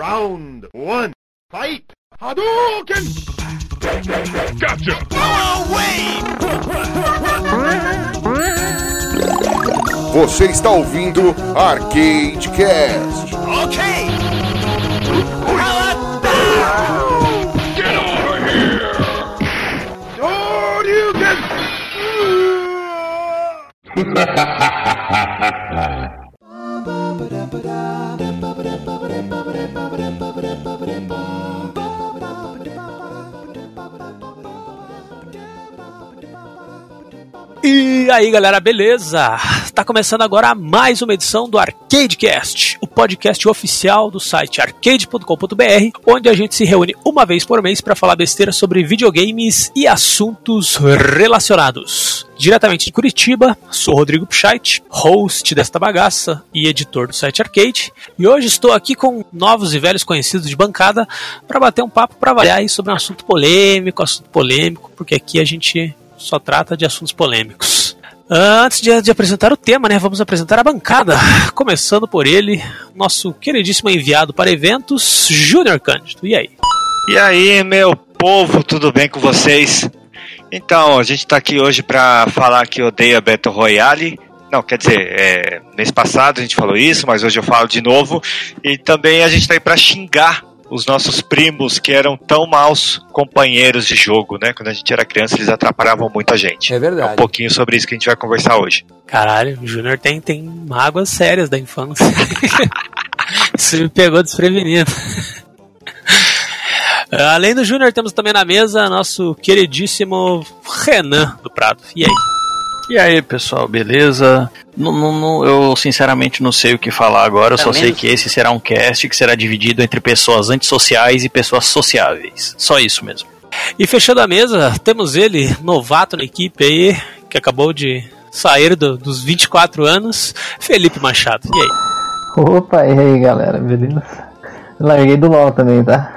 Round one. Fight! Hadouken! Gotcha! Você está ouvindo Arcade Cast. Get over here! E aí galera, beleza? Tá começando agora mais uma edição do ArcadeCast, o podcast oficial do site arcade.com.br, onde a gente se reúne uma vez por mês para falar besteira sobre videogames e assuntos relacionados. Diretamente de Curitiba, sou Rodrigo Pscheit, host desta bagaça e editor do site Arcade, e hoje estou aqui com novos e velhos conhecidos de bancada para bater um papo para avaliar aí sobre um assunto polêmico, assunto polêmico, porque aqui a gente só trata de assuntos polêmicos. Antes de, de, apresentar o tema, né, vamos apresentar a bancada. Começando por ele, nosso queridíssimo enviado para eventos, Júnior Cândido. E aí? E aí, meu povo, tudo bem com vocês? Então, a gente tá aqui hoje para falar que odeia Battle Royale. Não, quer dizer, é, mês passado a gente falou isso, mas hoje eu falo de novo. E também a gente tá aí para xingar os nossos primos que eram tão maus companheiros de jogo, né? Quando a gente era criança, eles atrapalhavam muito a gente. É verdade. É um pouquinho sobre isso que a gente vai conversar hoje. Caralho, o Júnior tem, tem mágoas sérias da infância. isso me pegou desprevenido. Além do Júnior, temos também na mesa nosso queridíssimo Renan do Prado. E aí? E aí, pessoal, beleza? Não, não, não, eu sinceramente não sei o que falar agora, eu só sei que esse será um cast que será dividido entre pessoas antissociais e pessoas sociáveis. Só isso mesmo. E fechando a mesa, temos ele, novato na equipe aí, que acabou de sair do, dos 24 anos, Felipe Machado. E aí? Opa, e aí galera, beleza? Larguei do LOL também, tá?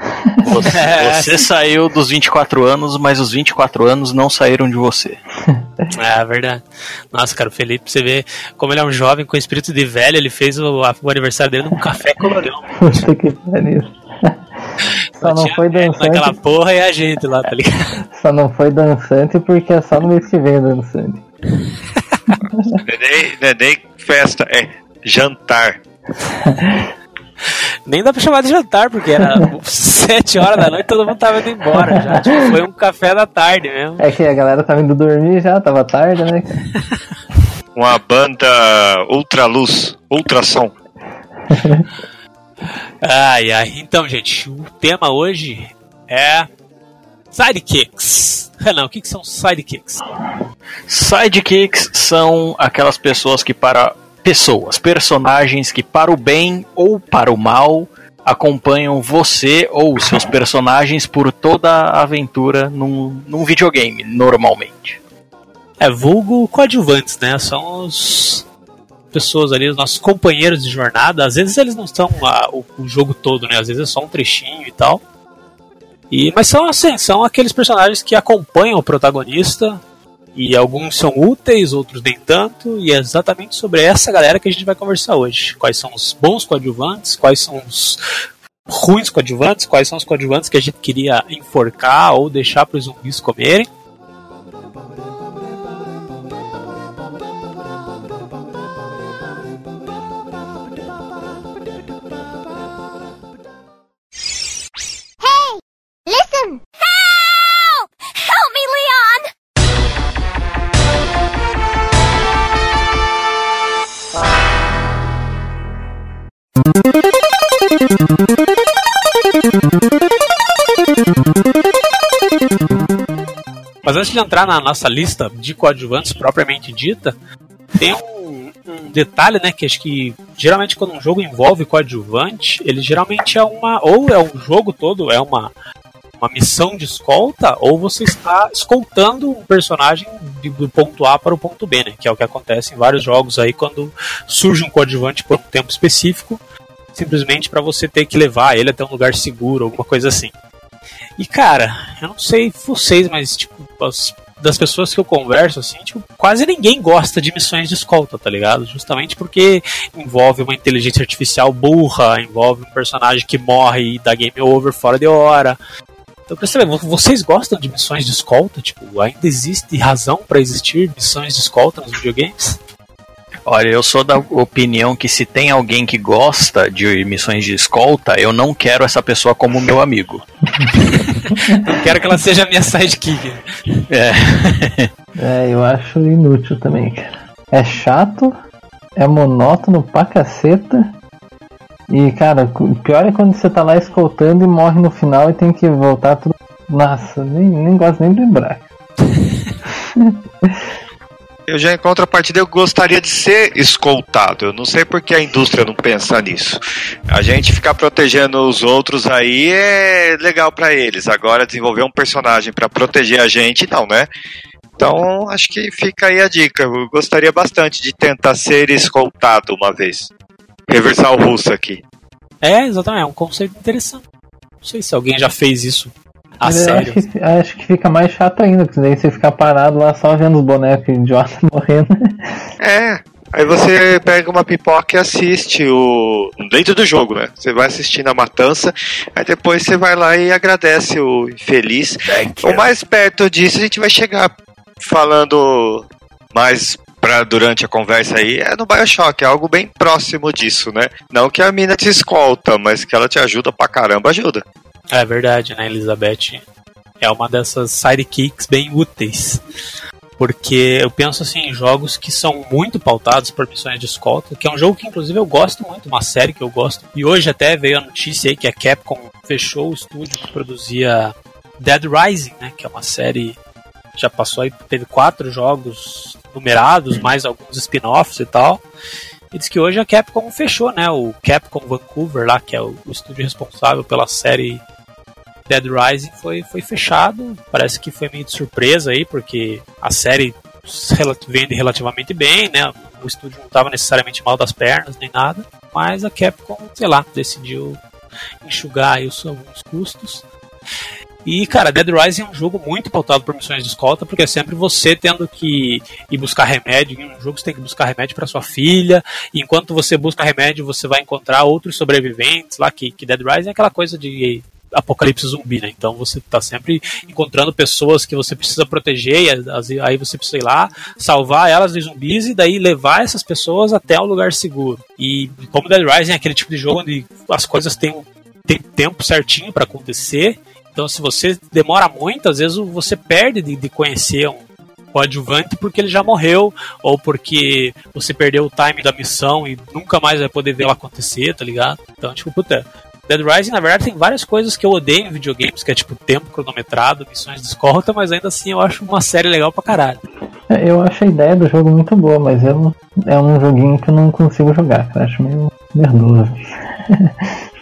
Você, você saiu dos 24 anos, mas os 24 anos não saíram de você. É verdade. Nossa, cara, o Felipe, você vê como ele é um jovem com espírito de velho, ele fez o, o aniversário dele num café colorão. Puta que pariu. Só não foi dançante. Aquela porra e a gente lá, tá ligado? Só não foi dançante porque é só no mês que vem dançante. Neném, neném festa, é jantar. Nem dá pra chamar de jantar, porque era 7 horas da noite todo mundo tava indo embora já. Tipo, foi um café da tarde mesmo. É que a galera tava indo dormir já, tava tarde, né? Uma banda ultraluz, ultrassom. ai, ai. Então, gente, o tema hoje é sidekicks. Renan, o que, que são sidekicks? Sidekicks são aquelas pessoas que para pessoas, personagens que para o bem ou para o mal acompanham você ou seus personagens por toda a aventura num, num videogame, normalmente. É, vulgo coadjuvantes, né? São os pessoas ali, os nossos companheiros de jornada. Às vezes eles não são a, o, o, jogo todo, né? Às vezes é só um trechinho e tal. E, mas são assim, são aqueles personagens que acompanham o protagonista e alguns são úteis, outros nem tanto, e é exatamente sobre essa galera que a gente vai conversar hoje. Quais são os bons coadjuvantes, quais são os ruins coadjuvantes, quais são os coadjuvantes que a gente queria enforcar ou deixar para os zumbis comerem. Hey! Listen! Mas antes de entrar na nossa lista de coadjuvantes propriamente dita, tem um, um, detalhe, né, que acho que geralmente quando um jogo envolve coadjuvante, ele geralmente é uma ou é um jogo todo, é uma uma missão de escolta, ou você está escoltando um personagem do ponto A para o ponto B, né? Que é o que acontece em vários jogos aí quando surge um coadjuvante por um tempo específico, simplesmente para você ter que levar ele até um lugar seguro, alguma coisa assim. E cara, eu não sei vocês, mas tipo, as das pessoas que eu converso, assim, tipo, quase ninguém gosta de missões de escolta, tá ligado? Justamente porque envolve uma inteligência artificial burra, envolve um personagem que morre e dá game over fora de hora. Então, pra saber, vocês gostam de missões de escolta? Tipo, ainda existe razão para existir missões de escolta nos videogames? Olha, eu sou da opinião que se tem alguém que gosta de missões de escolta, eu não quero essa pessoa como meu amigo. Não quero que ela seja minha sidekick. É. É, eu acho inútil também, cara. É chato, é monótono pra caceta. E, cara, o pior é quando você tá lá escoltando e morre no final e tem que voltar tudo. Nossa, nem, nem gosto nem de lembrar. Eu já em contrapartida eu gostaria de ser escoltado. Eu não sei porque a indústria não pensa nisso. A gente ficar protegendo os outros aí é legal pra eles. Agora desenvolver um personagem pra proteger a gente, não, né? Então acho que fica aí a dica. Eu gostaria bastante de tentar ser escoltado uma vez. Reversal russo aqui. É, exatamente, é um conceito interessante. Não sei se alguém já fez isso a Mas eu sério. acho que, acho que fica mais chato ainda, porque daí você fica parado lá só vendo os bonecos idiotas morrendo. É. Aí você pega uma pipoca e assiste o. dentro do jogo, né? Você vai assistindo a matança, aí depois você vai lá e agradece o infeliz. O mais perto disso a gente vai chegar falando mais pra, durante a conversa aí é no Bioshock, é algo bem próximo disso, né? Não que a mina te escolta, mas que ela te ajuda pra caramba, ajuda. É verdade, né? Elizabeth é uma dessas sidekicks bem úteis. Porque eu penso assim em jogos que são muito pautados por missões de escolta, que é um jogo que inclusive eu gosto muito, uma série que eu gosto. E hoje até veio a notícia aí que a Capcom fechou o estúdio que produzia Dead Rising, né? Que é uma série já passou aí, teve quatro jogos numerados, mais alguns spin-offs e tal. E diz que hoje a Capcom fechou, né? O Capcom Vancouver lá, que é o, o estúdio responsável pela série Dead Rising, foi, foi fechado. Parece que foi meio de surpresa aí, porque a série vende relativamente bem, né? O estúdio não estava necessariamente mal das pernas nem nada, mas a Capcom, sei lá, decidiu enxugar aí os alguns custos. E, cara, Dead Rising é um jogo muito pautado por missões de escolta, porque é sempre você tendo que ir buscar remédio. Em um jogo você tem que buscar remédio para sua filha, e enquanto você busca remédio, você vai encontrar outros sobreviventes lá, que, que Dead Rising é aquela coisa de apocalipse zumbi, né? Então você tá sempre encontrando pessoas que você precisa proteger, e aí você precisa ir lá, salvar elas dos zumbis e daí levar essas pessoas até um lugar seguro. E como Dead Rising é aquele tipo de jogo onde as coisas têm, têm tempo certinho para acontecer, então, se você demora muito, às vezes você perde de, de conhecer um coadjuvante porque ele já morreu, ou porque você perdeu o time da missão e nunca mais vai poder ver ela acontecer, tá ligado? Então, tipo, puta. Dead Rising, na verdade, tem várias coisas que eu odeio em videogames, que é tipo tempo cronometrado, missões de escolta, mas ainda assim eu acho uma série legal pra caralho. É, Eu acho a ideia do jogo muito boa, mas eu, é um joguinho que eu não consigo jogar, cara. Acho meio merdoso.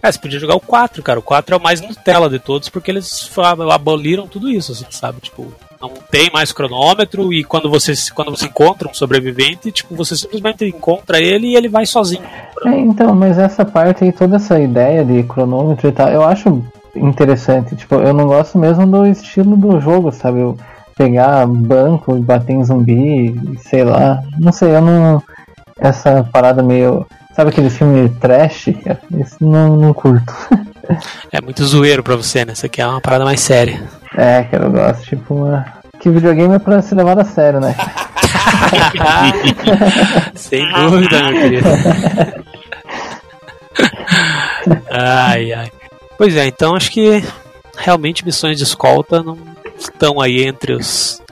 É, você podia jogar o 4, cara. O 4 é o mais Nutella de todos, porque eles aboliram tudo isso, assim, sabe? Tipo, não tem mais cronômetro e quando você, quando você encontra um sobrevivente, tipo, você simplesmente encontra ele e ele vai sozinho. É, então, mas essa parte aí, toda essa ideia de cronômetro e tal, eu acho interessante. Tipo, eu não gosto mesmo do estilo do jogo, sabe? Eu pegar banco e bater em zumbi, e sei lá. Não sei, eu não. Essa parada meio. Sabe aquele filme trash? Isso não, não curto. É muito zoeiro pra você, né? Isso aqui é uma parada mais séria. É, cara, eu gosto. Tipo, uma... que videogame é pra ser levado a sério, né? Sem dúvida, meu querido. ai, ai. Pois é, então acho que realmente missões de escolta não estão aí entre os,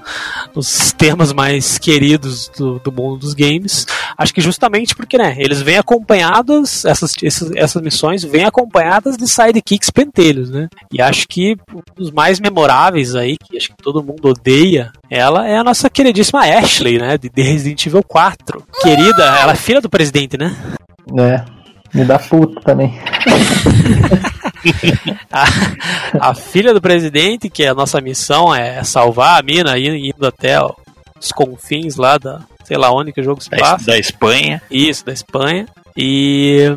os temas mais queridos do, do mundo dos games. Acho que justamente porque, né, eles vêm acompanhados, essas, essas, essas missões vêm acompanhadas de sidekicks pentelhos, né? E acho que um dos mais memoráveis aí, que acho que todo mundo odeia, ela é a nossa queridíssima Ashley, né, de Resident Evil 4. Querida, ela é filha do presidente, né? É. Me dá puto também. a, a filha do presidente, que a nossa missão é salvar a mina indo até ó, os confins lá da, sei lá onde que o jogo se Da, passa. da Espanha. Isso, da Espanha. E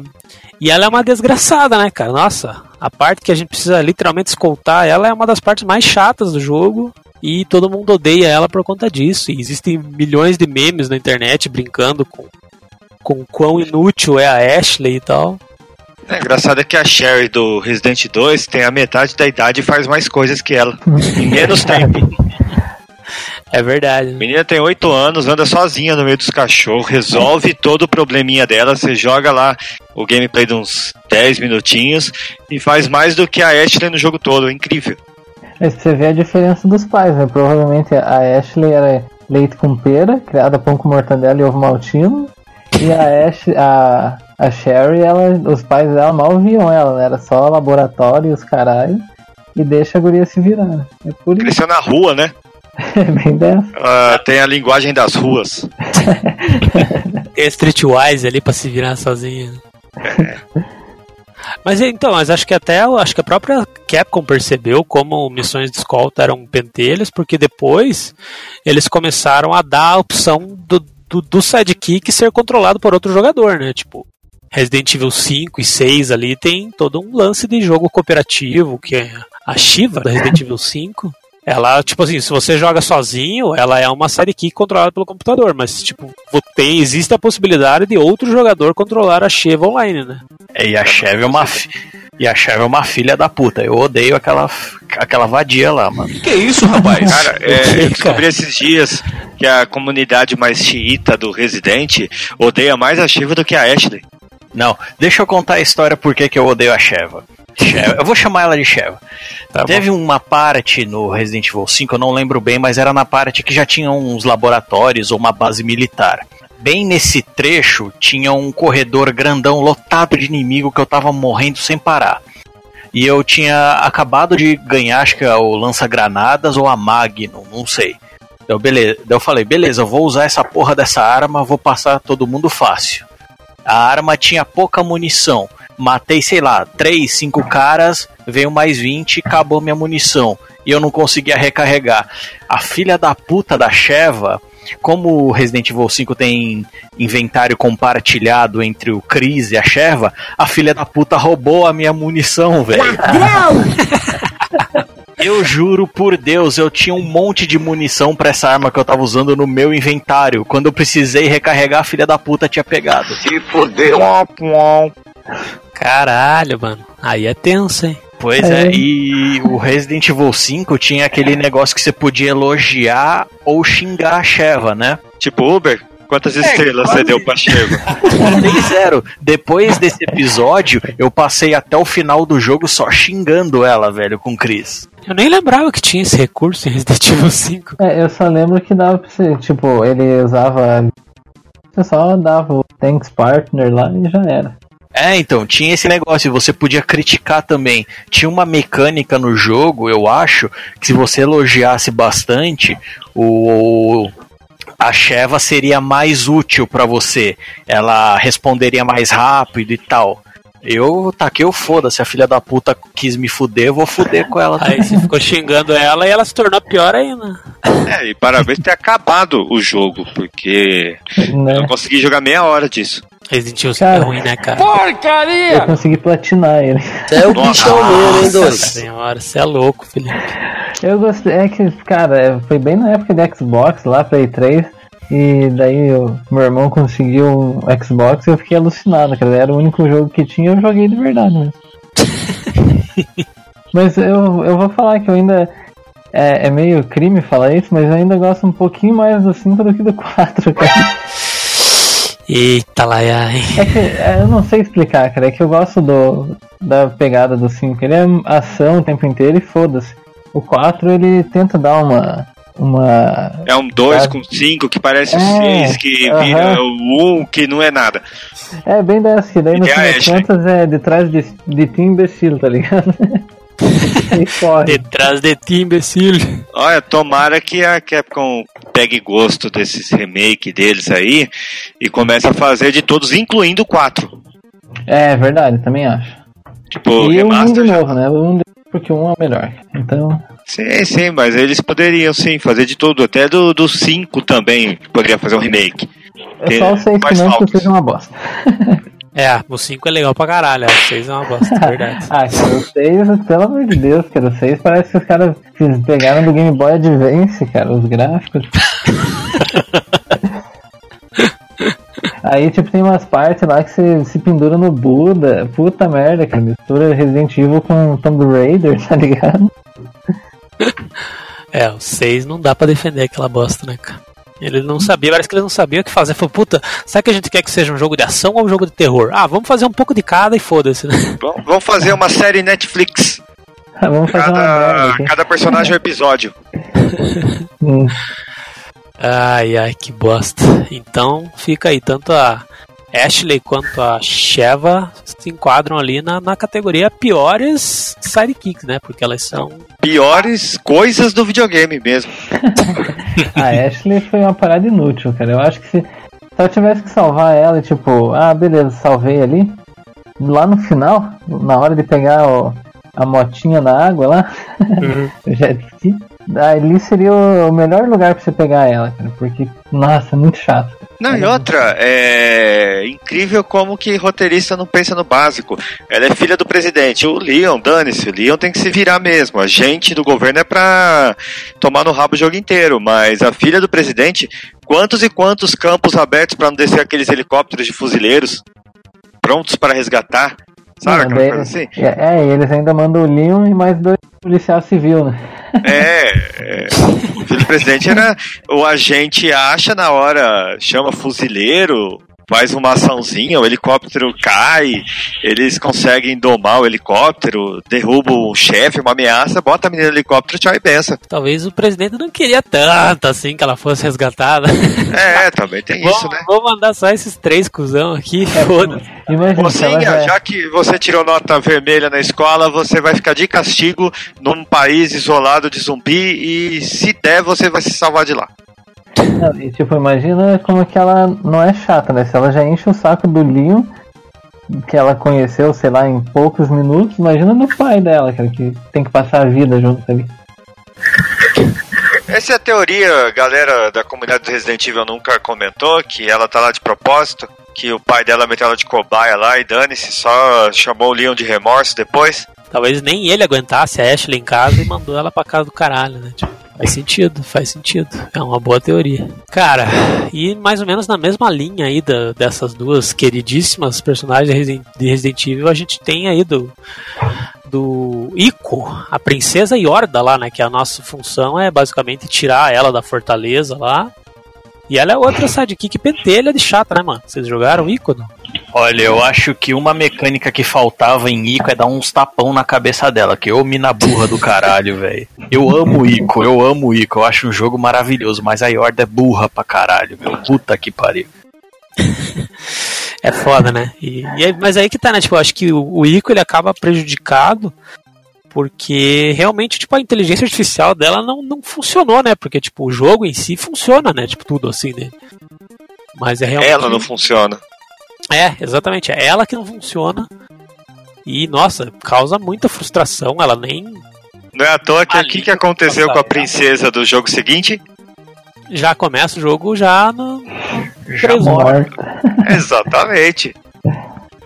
e ela é uma desgraçada, né, cara? Nossa, a parte que a gente precisa literalmente escoltar ela é uma das partes mais chatas do jogo. E todo mundo odeia ela por conta disso. E existem milhões de memes na internet brincando com, com quão inútil é a Ashley e tal. É engraçado é que a Sherry do Resident 2 tem a metade da idade e faz mais coisas que ela. Em menos tempo. É verdade. A menina tem 8 anos, anda sozinha no meio dos cachorros, resolve todo o probleminha dela, você joga lá o gameplay de uns 10 minutinhos e faz mais do que a Ashley no jogo todo, é incrível. Você vê a diferença dos pais, né? Provavelmente a Ashley era leite com pera, criada pão com mortadela e ovo maltino. E a Ash, a, a Sherry, ela, os pais dela mal viam ela, né? Era só laboratório e os caralho. E deixa a guria se virar. É por isso. Cresceu na rua, né? É bem dessa. Ela tem a linguagem das ruas. Tem a Streetwise ali pra se virar sozinha. Mas então, mas acho que até acho que a própria Capcom percebeu como missões de escolta eram pentelhas, porque depois eles começaram a dar a opção do, do, do sidekick ser controlado por outro jogador, né? Tipo, Resident Evil 5 e 6 ali tem todo um lance de jogo cooperativo, que é a Shiva da Resident Evil 5. Ela, tipo assim, se você joga sozinho, ela é uma sidekick controlada pelo computador, mas, tipo, tem, existe a possibilidade de outro jogador controlar a Shiva online, né? É, E a Chevy é uma e a Chevy é uma filha da puta. Eu odeio aquela aquela vadia lá, mano. Que isso, rapaz? Cara, é, eu descobri esses dias que a comunidade mais xiita do Resident odeia mais a Shiva do que a Ashley. Não, deixa eu contar a história por que que eu odeio a Sheva. Sheva- Eu vou chamar ela de Sheva. Tá bom. Teve uma parte no Resident Evil 5, eu não lembro bem, mas era na parte que já tinha uns laboratórios ou uma base militar. Bem nesse trecho tinha um corredor grandão lotado de inimigo que eu tava morrendo sem parar. E eu tinha acabado de ganhar, acho que é o lança-granadas ou a Magnum, não sei. Eu, beleza, eu falei, beleza, eu vou usar essa porra dessa arma, vou passar todo mundo fácil. A arma tinha pouca munição. Matei, sei lá, 3, 5 caras, veio mais 20 acabou minha munição. E eu não conseguia recarregar. A filha da puta da Sheva, como o Resident Evil 5 tem inventário compartilhado entre o Chris e a Sheva, a filha da puta roubou a minha munição, velho. Eu juro por Deus, eu tinha um monte de munição pra essa arma que eu tava usando no meu inventário. Quando eu precisei recarregar, a filha da puta tinha pegado. Se fodeu. Caralho, mano. Aí é tenso, hein? Pois é. e o Resident Evil 5 tinha aquele negócio que você podia elogiar ou xingar a Sheva, né? Tipo Uber, quantas estrelas você deu pra Shiva? Dei zero. Depois desse episódio, eu passei até o final do jogo só xingando ela, velho, com o Chris. Eu nem lembrava que tinha esse recurso em Resident Evil 5. É, eu só lembro que dava pra você, tipo, ele usava. Você só dava o Thanks Partner lá e já era. É, então, tinha esse negócio, você podia criticar também. Tinha uma mecânica no jogo, eu acho, que se você elogiasse bastante, o a Sheva seria mais útil pra você. Ela responderia mais rápido e tal. Eu taquei o foda-se, a filha da puta quis me fuder, eu vou fuder com ela Aí também. você ficou xingando ela e ela se tornou pior ainda. É, e parabéns por ter acabado o jogo, porque Né? eu consegui jogar meia hora disso. Resident Evil 5 é Cara. ruim, né, cara? Eu consegui platinar ele. É o bichão mesmo, hein, Nossa doido? senhora, você é louco, Felipe. Eu gostei, é que, cara, é, foi bem na época de Xbox, lá, Play 3. E daí o meu irmão conseguiu um Xbox e eu fiquei alucinado, cara. Era o único jogo que tinha e eu joguei de verdade mesmo. mas eu, eu vou falar que eu ainda. É, é meio crime falar isso, mas eu ainda gosto um pouquinho mais do 5 do que do 4, cara. Eita, Laia, hein? É que é, eu não sei explicar, cara. É que eu gosto do, da pegada do 5. Ele é ação o tempo inteiro e foda-se. O 4 ele tenta dar uma. Uma. É um 2 É. com 5 que parece o É, 6, que aham. vira o 1, que não é nada. É bem dessa, que daí E no fim a das contas é de trás de, de ti imbecil, tá ligado? e corre. Detrás de ti, imbecil. Olha, tomara que a Capcom pegue gosto desses remake deles aí e comece a fazer de todos, incluindo o 4. É verdade, também acho. Tipo, e o 1 de novo, né? O 1 de... Porque 1 é o melhor. Então. Sim, sim, mas eles poderiam sim fazer de tudo, até do, do 5 também poderia fazer um remake. É só o 6 que não, que seja uma bosta. É, o 5 é legal pra caralho, o 6 é uma bosta, é verdade. Ah, o 6, pelo amor de Deus, cara, o 6 parece que os caras pegaram do Game Boy Advance, cara, os gráficos. Aí, tipo, tem umas partes lá que você se pendura no Buda. Puta merda, cara. Mistura Resident Evil com Tomb Raider, tá ligado? É, o 6 não dá pra defender aquela bosta, né, cara? Ele não sabia, parece que ele não sabia o que fazer. Falou, puta, será que a gente quer que seja um jogo de ação ou um jogo de terror? Ah, vamos fazer um pouco de cada e foda-se, né? Vamos- fazer uma série Netflix. Vamos fazer Cada, cada personagem é um episódio. Hum. Ai, ai, que bosta. Então fica aí, tanto a Ashley quanto a Sheva se enquadram ali na, na categoria piores sidekicks, né? Porque elas são. Piores coisas do videogame mesmo. A Ashley foi uma parada inútil, cara. Eu acho que se, se eu tivesse que salvar ela, e tipo, ah, beleza, salvei ali. Lá no final, na hora de pegar o- a motinha na água lá, o jet ski, ali seria o, melhor lugar pra você pegar ela, cara. Porque, nossa, é muito chato. Não, e outra, é incrível como que roteirista não pensa no básico. Ela é filha do presidente. O Leon, dane-se, o Leon tem que se virar mesmo. A gente do governo é pra tomar no rabo o jogo inteiro, mas a filha do presidente, quantos e quantos campos abertos pra não descer aqueles helicópteros de fuzileiros prontos para resgatar? Sabe Não, daí- assim? É, é, eles ainda mandam o Leon e mais dois policial civil, né? É, é, o filho presidente era. O agente acha na hora, chama fuzileiro, faz uma açãozinha, o helicóptero cai, eles conseguem domar o helicóptero, derrubam o chefe, uma ameaça, bota a menina no helicóptero, tchau e benção. Talvez o presidente não queria tanto assim que ela fosse resgatada. É, também tem isso, vou, né? vou mandar só esses três cuzão aqui, foda-se. Mocinha, já- já que você tirou nota vermelha na escola, você vai ficar de castigo num país isolado de zumbi e se der, você vai se salvar de lá. Não, e tipo, imagina como que ela não é chata, né? Se ela já enche o saco do Leon, que ela conheceu, sei lá, em poucos minutos, imagina no pai dela, cara, que tem que passar a vida junto ali. Essa é a teoria, galera da comunidade do Resident Evil nunca comentou, que ela tá lá de propósito, que o pai dela meteu ela de cobaia lá e dane-se, só chamou o Leon de remorso depois. Talvez nem ele aguentasse a Ashley em casa e mandou ela pra casa do caralho, né? Tipo, faz sentido, faz sentido. É uma boa teoria. Cara, e mais ou menos na mesma linha aí da- dessas duas queridíssimas personagens de Resident, de Resident Evil, a gente tem aí do. Do Ico, a princesa Yorda lá, né? Que a nossa função é basicamente tirar ela da fortaleza lá. E ela é outra sidekick pentelha de chata, né, mano? Vocês jogaram Ico? Olha, eu acho que uma mecânica que faltava em Ico é dar uns tapão na cabeça dela, que eu mina burra do caralho, velho. Eu amo Ico, eu amo Ico, eu acho um jogo maravilhoso, mas a Yorda é burra pra caralho, meu. Puta que pariu. É foda, né? E, e aí- mas aí que tá, né? Tipo, eu acho que o, o Ico ele acaba prejudicado porque realmente, tipo, a inteligência artificial dela não, não funcionou, né? Porque, tipo, o jogo em si funciona, né? Tipo, tudo assim, né? Mas é realmente. Ela não funciona. É, exatamente. É ela que não funciona. E, nossa, causa muita frustração. Ela nem. Não é à toa que o Ali, que, que aconteceu com a passar. princesa do jogo seguinte? Já começa o jogo já no. Já. Morta. Exatamente.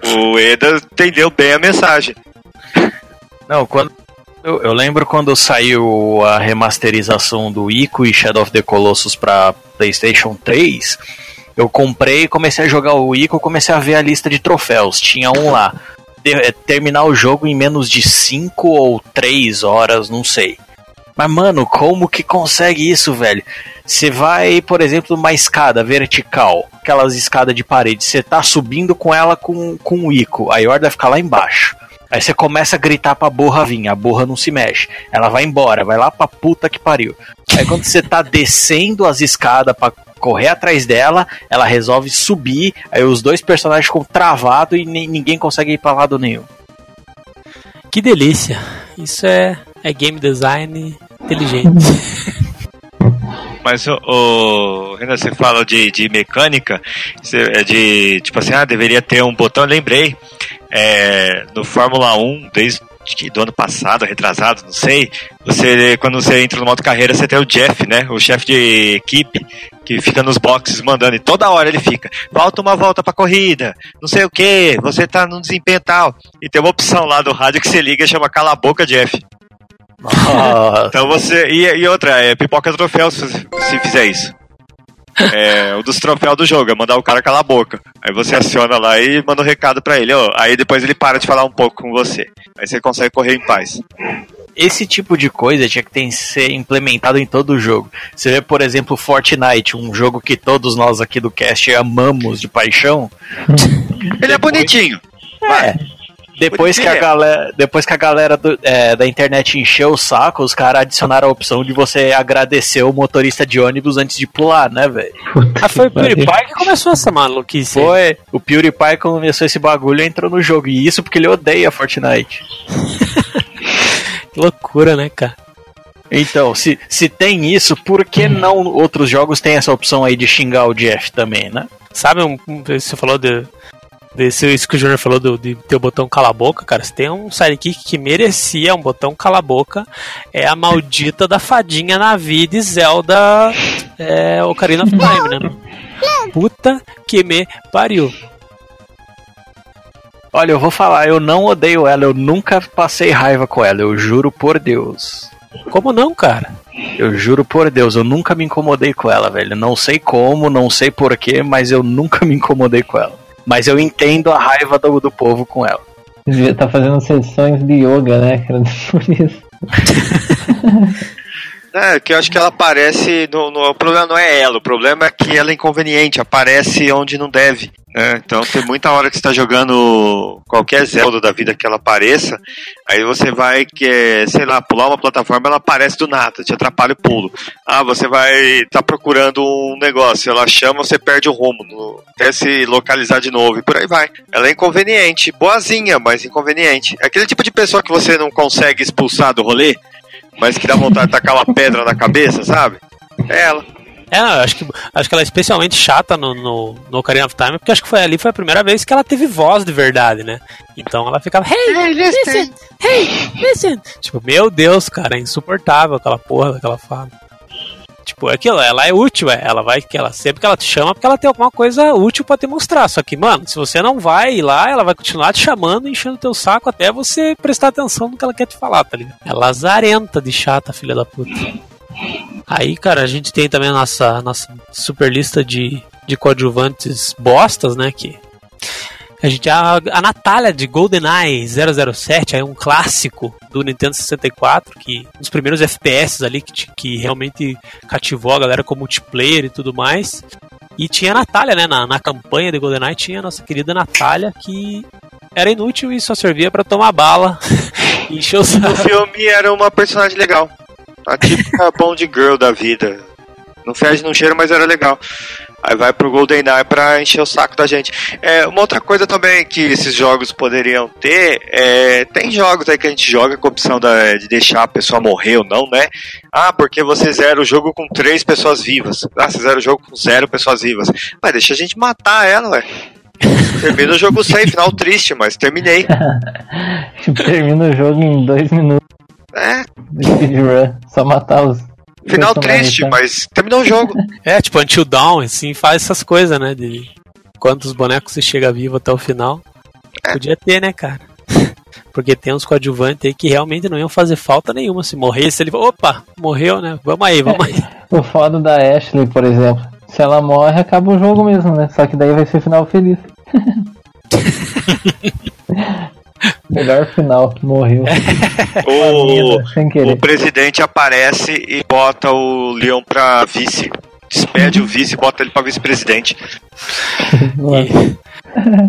O Eda entendeu bem a mensagem. Não, quando. Eu, eu lembro quando saiu a remasterização do Ico e Shadow of the Colossus pra PlayStation 3. Eu comprei, comecei a jogar o Ico, comecei a ver a lista de troféus. Tinha um lá. É, terminar o jogo em menos de 5 ou 3 horas, não sei. Mas, mano, como que consegue isso, velho? Você vai, por exemplo, numa escada vertical, aquelas escadas de parede, você tá subindo com ela com, com o Ico, a Yorda fica lá embaixo. Aí você começa a gritar pra borra vir, a borra não se mexe. Ela vai embora, vai lá pra puta que pariu. Aí quando você tá descendo as escadas pra correr atrás dela, ela resolve subir, aí os dois personagens ficam travados e ni- ninguém consegue ir pra lado nenhum. Que delícia! Isso é, é game design inteligente. Mas o, o Renan, você fala de, de mecânica, é de tipo assim, ah, deveria ter um botão. Lembrei, é, no Fórmula 1, desde do ano passado, retrasado, não sei. Você, quando você entra no modo carreira, você tem o Jeff, né? O chefe de equipe, que fica nos boxes mandando, e toda hora ele fica, falta uma volta pra corrida, não sei o que, você tá num desempenho tal. E tem uma opção lá do rádio que você liga e chama Cala a Boca, Jeff. Então você. E, e outra, é pipoca troféu se, se fizer isso. É, o dos troféus do jogo, é mandar o cara calar a boca. Aí você aciona lá e manda um recado pra ele, ó. Aí depois ele para de falar um pouco com você. Aí você consegue correr em paz. Esse tipo de coisa tinha que ter, ser implementado em todo o jogo. Você vê, por exemplo, Fortnite, um jogo que todos nós aqui do cast amamos de paixão. Ele é bonitinho. É. Depois que a galera, depois que a galera do- é, da internet encheu o saco, os caras adicionaram a opção de você agradecer o motorista de ônibus antes de pular, né, velho? Ah, foi o PewDiePie que começou essa maluquice. Foi. O PewDiePie começou esse bagulho e entrou no jogo. E isso porque ele odeia Fortnite. Que loucura, né, cara? Então, se, se tem isso, por que não outros jogos têm essa opção aí de xingar o Jeff também, né? Sabe, um- você falou de. Desse, isso que o Júnior falou do, de ter o botão cala a boca, cara. Se tem um sidekick que merecia um botão cala a boca, é a maldita da fadinha Navi de Zelda é, Ocarina of Time, né? Puta que me pariu. Olha, eu vou falar, eu não odeio ela, eu nunca passei raiva com ela, eu juro por Deus. Como não, cara? Eu juro por Deus, eu nunca me incomodei com ela, velho. Não sei como, não sei porquê, mas eu nunca me incomodei com ela. Mas eu entendo a raiva do, do povo com ela. Devia estar fazendo sessões de yoga, né, cara? Por isso. É, que eu acho que ela aparece. No, no- o problema não é ela, o problema é que ela é inconveniente, aparece onde não deve. Né? Então tem muita hora que você tá jogando qualquer Zelda da vida que ela apareça, aí você vai, que, é, sei lá, pular uma plataforma, ela aparece do nada, te atrapalha o pulo. Ah, você vai tá procurando um negócio, ela chama, você perde o rumo, no- até se localizar de novo, e por aí vai. Ela é inconveniente, boazinha, mas inconveniente. É aquele tipo de pessoa que você não consegue expulsar do rolê, mas que dá vontade de tacar uma pedra na cabeça, sabe? É ela. É, acho que, acho que ela é especialmente chata no, no, no Ocarina of Time, porque acho que foi ali foi a primeira vez que ela teve voz de verdade, né? Então ela ficava, hey, listen, hey, listen. Tipo, meu Deus, cara, é insuportável aquela porra daquela fala. Tipo, é aquilo, ela é útil, é, ela vai, que ela sempre que ela te chama, porque ela tem alguma coisa útil pra te mostrar. Só que, mano, se você não vai lá, ela vai continuar te chamando, enchendo teu saco até você prestar atenção no que ela quer te falar, tá ligado? É lazarenta de chata, filha da puta. Aí, cara, a gente tem também a nossa, nossa super lista de, de coadjuvantes bostas, né? Que a gente a, a Natália de GoldenEye 007, é um clássico do Nintendo 64, que um dos primeiros FPS ali que, que realmente cativou a galera com multiplayer e tudo mais. E tinha a Natália, né? Na, na campanha de GoldenEye tinha a nossa querida Natália, que era inútil e só servia pra tomar bala e encher o No saco. filme era uma personagem legal. A típica Bond Girl da vida. Não fede, não cheira, mas era legal. Aí vai pro GoldenEye pra encher o saco da gente. É, uma outra coisa também que esses jogos poderiam ter, é, tem jogos aí que a gente joga com a opção da- de deixar a pessoa morrer ou não, né? Ah, porque você zera o jogo com três pessoas vivas. Ah, você zera o jogo com zero pessoas vivas. Mas deixa a gente matar ela, ué. Termina o jogo sem, final triste, mas terminei. Termina o jogo em dois minutos É, de speedrun. Só matar os. final triste, tá? mas terminou o jogo. É, tipo, Until Dawn, assim, faz essas coisas, né? De quantos bonecos você chega vivo até o final. Podia ter, né, cara? Porque tem uns coadjuvantes aí que realmente não iam fazer falta nenhuma. Se morresse, ele. Opa, morreu, né? Vamos aí, vamos aí. O foda da Ashley, por exemplo. Se ela morre, acaba o jogo mesmo, né? Só que daí vai ser final feliz. Melhor final, morreu. O, o presidente aparece e bota o Leon pra vice. Despede o vice e bota ele pra vice-presidente.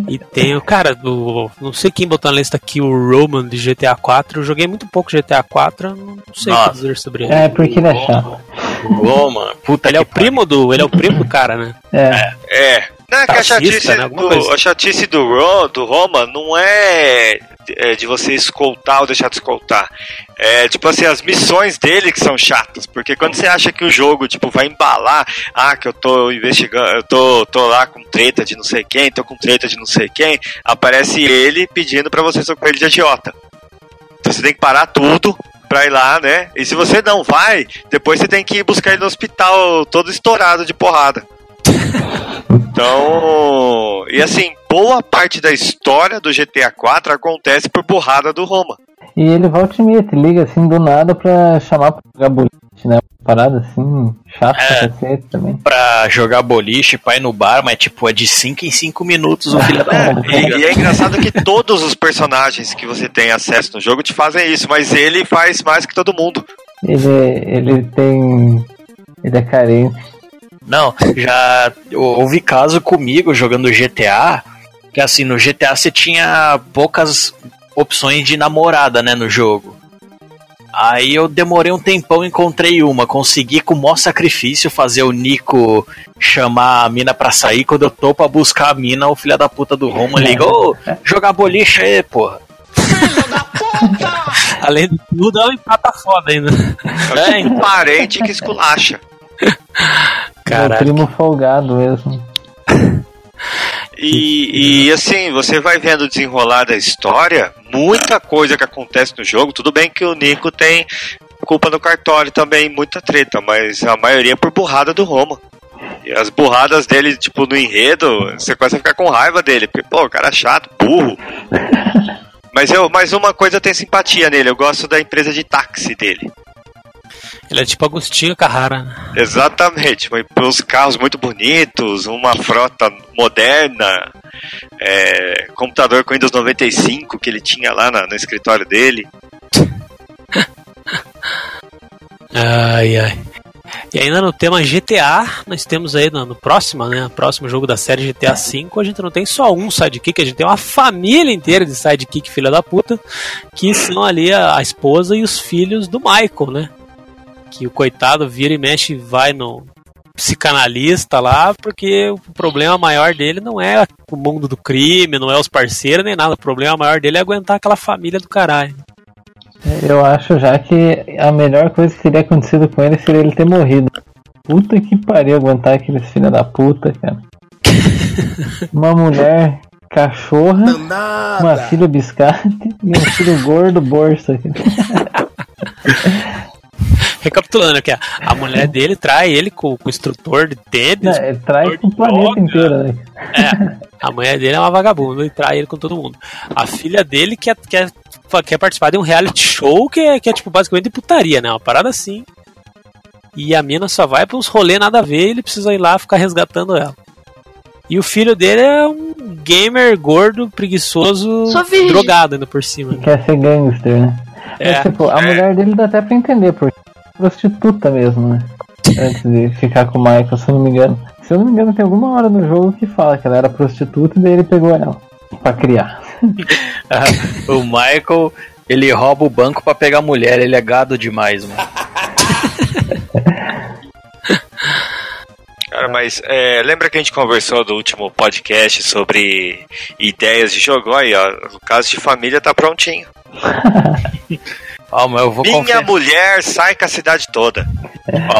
E, e tem o cara do. Não sei quem botou na lista aqui, o Roman de GTA 4. Eu joguei muito pouco GTA 4, eu não sei o Nossa. que dizer sobre ele. É, porque ele é chato. Mano, puta Ele é o primo do. Ele é o primo do cara, né? É. É. Não, é que a chatice, né? Do, coisa. a chatice do, Ro, do Roma não é, é de você escoltar ou deixar de escoltar. É tipo assim, as missões dele que são chatas. Porque quando você acha que o jogo tipo, vai embalar, ah, que eu tô investigando, eu tô, tô lá com treta de não sei quem, tô com treta de não sei quem, aparece ele pedindo pra você socorrer ele de agiota. Então você tem que parar tudo pra ir lá, né? E se você não vai, depois você tem que ir buscar ele no hospital todo estourado de porrada. Então, e assim, boa parte da história do GTA 4 acontece por burrada do Roma. E ele volta e meia, te liga assim do nada pra chamar pra jogar boliche, né? Uma parada assim, chata É. pra também. Pra jogar boliche, pai no bar, mas tipo, é de 5 em 5 minutos o filho da puta. E, e é engraçado que todos os personagens que você tem acesso no jogo te fazem isso, mas ele faz mais que todo mundo. Ele, ele tem. Ele é carente. Não, já houve caso comigo jogando GTA, que assim, no GTA você tinha poucas opções de namorada, né, no jogo. Aí eu demorei um tempão, encontrei uma, consegui com o maior sacrifício fazer o Nico chamar a mina pra sair. Quando eu tô pra buscar a mina, o filho da puta do Roma liga, ô, jogar boliche aí, porra. Além de tudo, ela empata foda ainda. É, Um parente que esculacha. É o Caralho. primo folgado mesmo. E, e assim, você vai vendo o desenrolar da história, muita coisa que acontece no jogo. Tudo bem que o Nico tem culpa no cartório também, muita treta, mas a maioria é por burrada do Roma. E as burradas dele, tipo, no enredo, você começa a ficar com raiva dele, porque, pô, o cara é chato, burro. Mas, eu, mas uma coisa eu tenho simpatia nele, eu gosto da empresa de táxi dele. Ele é tipo Agostinho Carrara. né? Exatamente, mas os carros muito bonitos, uma frota moderna, é, computador com Windows 95 que ele tinha lá na- no escritório dele. Ai, ai. E ainda no tema GTA, nós temos aí no, no próximo, né? Próximo jogo da série GTA V, a gente não tem só um sidekick, a gente tem uma família inteira de sidekick, filha da puta, que são ali a, a esposa e os filhos do Michael, né? Que o coitado vira e mexe e vai no psicanalista lá, porque o problema maior dele não é o mundo do crime, não é os parceiros nem nada. O problema maior dele é aguentar aquela família do caralho. Eu acho já que a melhor coisa que teria acontecido com ele seria ele ter morrido. Puta que pariu aguentar aqueles filha da puta, cara. Uma mulher cachorra, uma filha biscate e um filho gordo bolsa. Recapitulando aqui, a- a mulher dele trai ele com, com o instrutor de tênis. Não, ele traz o planeta inteiro, né? É, a mulher dele é uma vagabunda e trai ele com todo mundo. A filha dele quer, quer, quer participar de um reality show que é, que é tipo basicamente de putaria, né? Uma parada assim. E a mina só vai pra uns rolê nada a ver e ele precisa ir lá ficar resgatando ela. E o filho dele é um gamer gordo, preguiçoso, drogado ainda por cima. Que quer ser gangster, né? É, Mas, tipo, a mulher dele dá até pra entender, porque é prostituta mesmo, né? Antes de ficar com o Michael, se eu não me engano. Se eu não me engano, tem alguma hora no jogo que fala que ela era prostituta e daí ele pegou ela pra criar. o Michael, ele rouba o banco pra pegar a mulher, ele é gado demais, mano. Cara, mas é, lembra que a gente conversou do último podcast sobre ideias de jogo? Aí, ó, o caso de família tá prontinho. Mas eu vou Minha confessar. mulher sai com a cidade toda.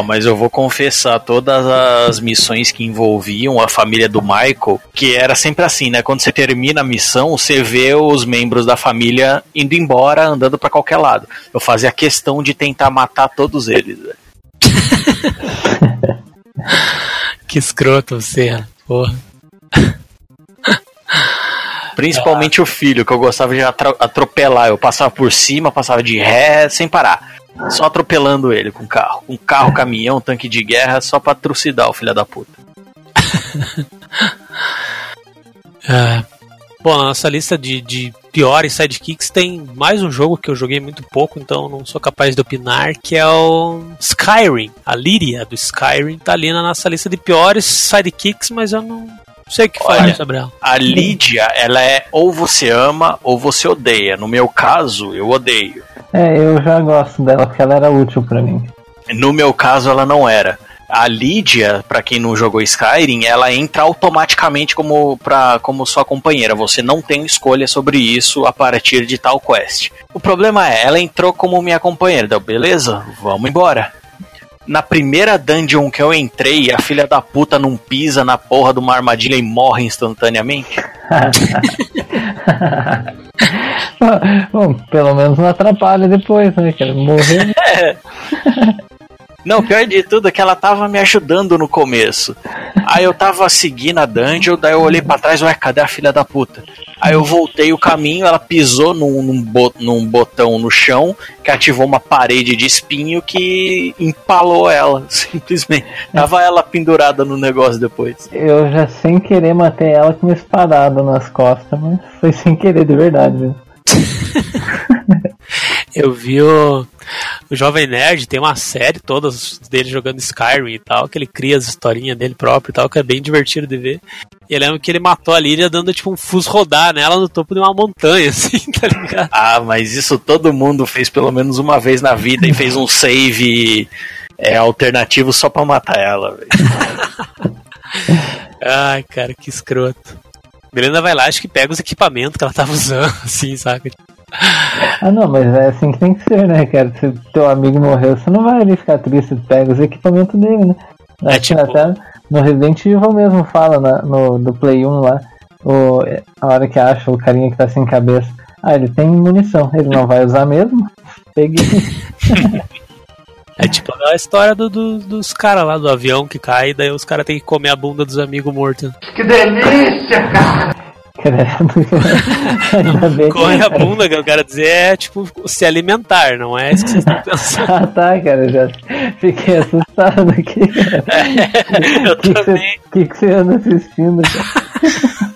Mas eu vou confessar todas as missões que envolviam a família do Michael, que era sempre assim, né? Quando você termina a missão, você vê os membros da família indo embora, andando pra qualquer lado. Eu fazia questão de tentar matar todos eles. que escroto você, porra. Principalmente o filho, que eu gostava de atropelar. Eu passava por cima, passava de ré, sem parar. Só atropelando ele com carro. Com carro, caminhão, tanque de guerra, só pra trucidar o filho da puta. É. Bom, na nossa lista de, de piores sidekicks tem mais um jogo que eu joguei muito pouco, então não sou capaz de opinar, que é o Skyrim. A Lyria do Skyrim tá ali na nossa lista de piores sidekicks, mas eu não sei o que falar Olha. sobre ela. A Lídia, ela é ou você ama ou você odeia. No meu caso, eu odeio. É, eu já gosto dela porque ela era útil pra mim. No meu caso, ela não era. A Lídia, pra quem não jogou Skyrim, ela entra automaticamente como, pra, como sua companheira. Você não tem escolha sobre isso a partir de tal quest. O problema é, ela entrou como minha companheira. Deu, beleza, vamos embora. Na primeira dungeon que eu entrei, a filha da puta não pisa na porra de uma armadilha e morre instantaneamente. Bom, pelo menos não atrapalha depois, né, cara? Morrer. Não, pior de tudo é que ela tava me ajudando no começo. Aí eu tava seguindo a dungeon, daí eu olhei pra trás, ué, cadê a filha da puta? Aí eu voltei o caminho, ela pisou num, num, num botão no chão que ativou uma parede de espinho que empalou ela, simplesmente. Tava ela pendurada no negócio depois. Eu já sem querer matei ela com uma espadada nas costas, mas foi sem querer, de verdade. Eu vi o, o Jovem Nerd, tem uma série toda dele jogando Skyrim e tal, que ele cria as historinhas dele próprio e tal, que é bem divertido de ver. E eu lembro que ele matou a Líria dando tipo um fus rodar nela no topo de uma montanha, assim, tá ligado? Ah, mas isso todo mundo fez pelo menos uma vez na vida e fez um save é, alternativo só pra matar ela, velho. Ai, cara, que escroto. Beleza vai lá, acho que pega os equipamentos que ela tava usando, assim, saca? Ah, não, mas é assim que tem que ser, né, cara? Se teu amigo morreu, você não vai ali ficar triste, pega os equipamentos dele, né? É, que tipo- Até no Resident Evil mesmo fala na- no, do Play 1 lá, o, a hora que acha o carinha que tá sem cabeça. Ah, ele tem munição, ele não vai usar mesmo? Peguei. É tipo a história do, do- dos caras lá do avião que cai, daí os caras têm que comer a bunda dos amigos mortos. Credo. Ainda bem Corre a bunda, que eu quero dizer, é tipo se alimentar, não é isso que vocês estão pensando. Ah, tá, cara, eu já fiquei assustado aqui. Eu O que, também. você, que, que você anda assistindo? Cara?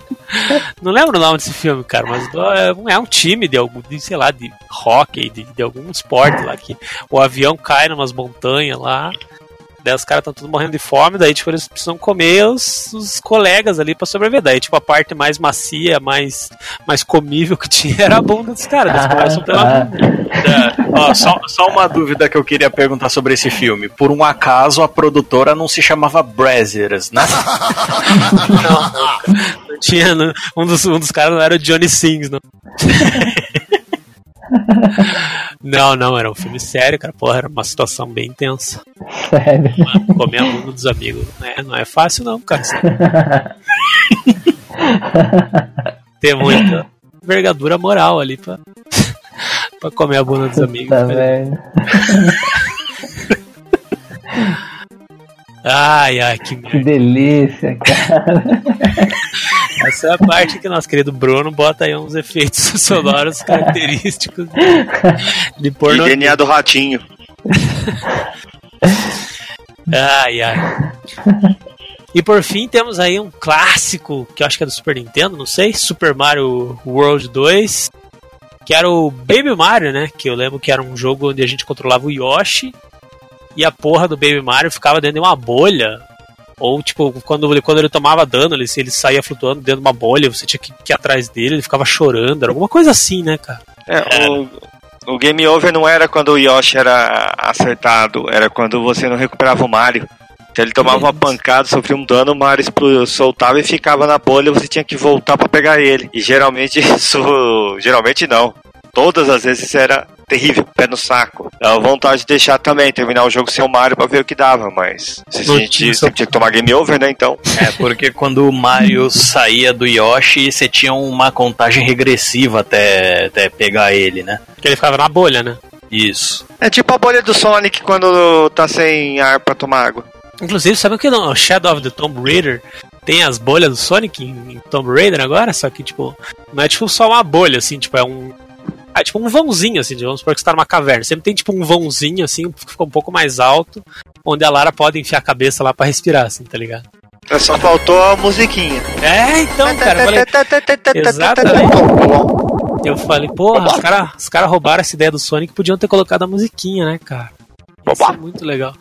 Não lembro o nome desse filme, cara, mas é um, é um time de algum, de, sei lá, de hockey, de, de algum esporte lá que o avião cai numas montanhas lá. Daí os caras estão todos morrendo de fome, daí tipo, eles precisam comer os, os colegas ali pra sobreviver. Daí, tipo, a parte mais macia, mais, mais comível que tinha era a bunda dos caras. Eles começam pela Ah, bunda. É, ó, só, só uma dúvida que eu queria perguntar sobre esse filme. Por um acaso a produtora não se chamava Brazzers, né? Não tinha, não- um, dos, um dos caras não era o Johnny Sins, não. não, não, era um filme sério, cara. Porra, era uma situação bem tensa. sério. Mano, comer a bunda dos amigos não é, não é fácil, não, cara. Tem muita envergadura moral ali pra, pra comer a bunda dos amigos. Tá velho. Ai, ai, que. Que delícia, cara. Essa é a parte que nosso querido Bruno bota aí uns efeitos sonoros característicos de E pornô. DNA do ratinho. Ai, ai. E por fim temos aí um clássico, que eu acho que é do Super Nintendo, não sei, Super Mario World 2, que era o Baby Mario, né? Que eu lembro que era um jogo onde a gente controlava o Yoshi e a porra do Baby Mario ficava dentro de uma bolha. Ou, tipo, quando ele, quando ele tomava dano, ele, ele saía flutuando dentro de uma bolha, você tinha que, que ir atrás dele, ele ficava chorando, era alguma coisa assim, né, cara? É, o, o game over não era quando o Yoshi era acertado, era quando você não recuperava o Mario. Então ele tomava uma pancada, sofria um dano, o Mario soltava e ficava na bolha, você tinha que voltar pra pegar ele. E geralmente isso. Geralmente não. Todas as vezes era terrível, pé no saco. Dava vontade de deixar também, terminar o jogo sem o Mario pra ver o que dava, mas. Se a gente tinha que tomar game over, né? Então. É, porque quando o Mario saía do Yoshi, você tinha uma contagem regressiva até, até pegar ele, né? Porque ele ficava na bolha, né? Isso. É tipo a bolha do Sonic quando tá sem ar pra tomar água. Inclusive, sabe o que não? O Shadow of the Tomb Raider tem as bolhas do Sonic em Tomb Raider agora, só que, tipo, não é tipo só uma bolha, assim, tipo, é um. É tipo um vãozinho, assim, vamos supor que você tá numa caverna. Sempre tem tipo um vãozinho, assim, que fica um pouco mais alto, onde a Lara pode enfiar a cabeça lá pra respirar, assim, tá ligado? É, Só faltou a musiquinha. É, então, cara, eu falei, Exatamente. eu falei porra, os caras os cara roubaram essa ideia do Sonic podiam ter colocado a musiquinha, né, cara? Isso é muito legal.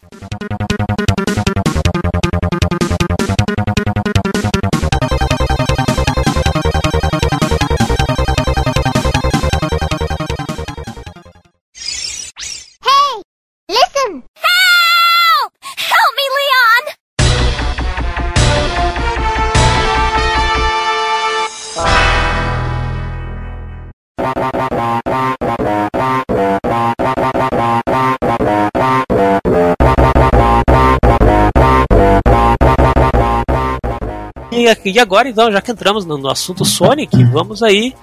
E, e agora, então, já que entramos no, no assunto Sonic, vamos aí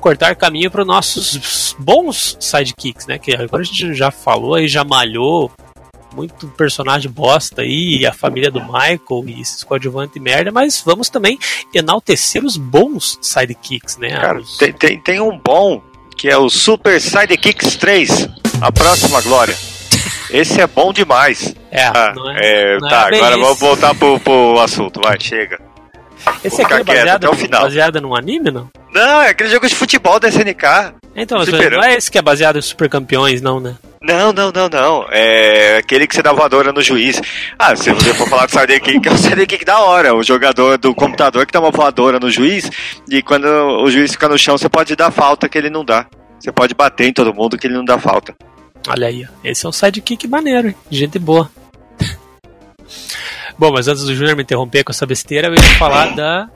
cortar caminho para os nossos bons sidekicks, né? Que agora a gente já falou aí, já malhou muito personagem bosta aí, a família do Michael e esses coadjuvantes merda, mas vamos também enaltecer os bons sidekicks, né? Cara, Os- tem, tem, tem um bom que é o Super Sidekicks 3, a próxima glória. Esse é bom demais. é, Ah, não é, é, não é tá, bem agora isso. vamos voltar pro, pro assunto, vai, chega. Esse aqui é baseado, até o final. baseado num anime, não? Não, é aquele jogo de futebol da SNK. Então, não é esse que é baseado em super campeões, não, né? Não, não, não, não. É aquele que você dá voadora no juiz. Ah, se você for falar do Sidekick, é o Sidekick da hora. O jogador do computador que dá uma voadora no juiz e quando o juiz fica no chão, você pode dar falta que ele não dá. Você pode bater em todo mundo que ele não dá falta. Olha aí, esse é um sidekick maneiro, hein? gente boa. Bom, mas antes do Júnior me interromper com essa besteira, eu ia falar da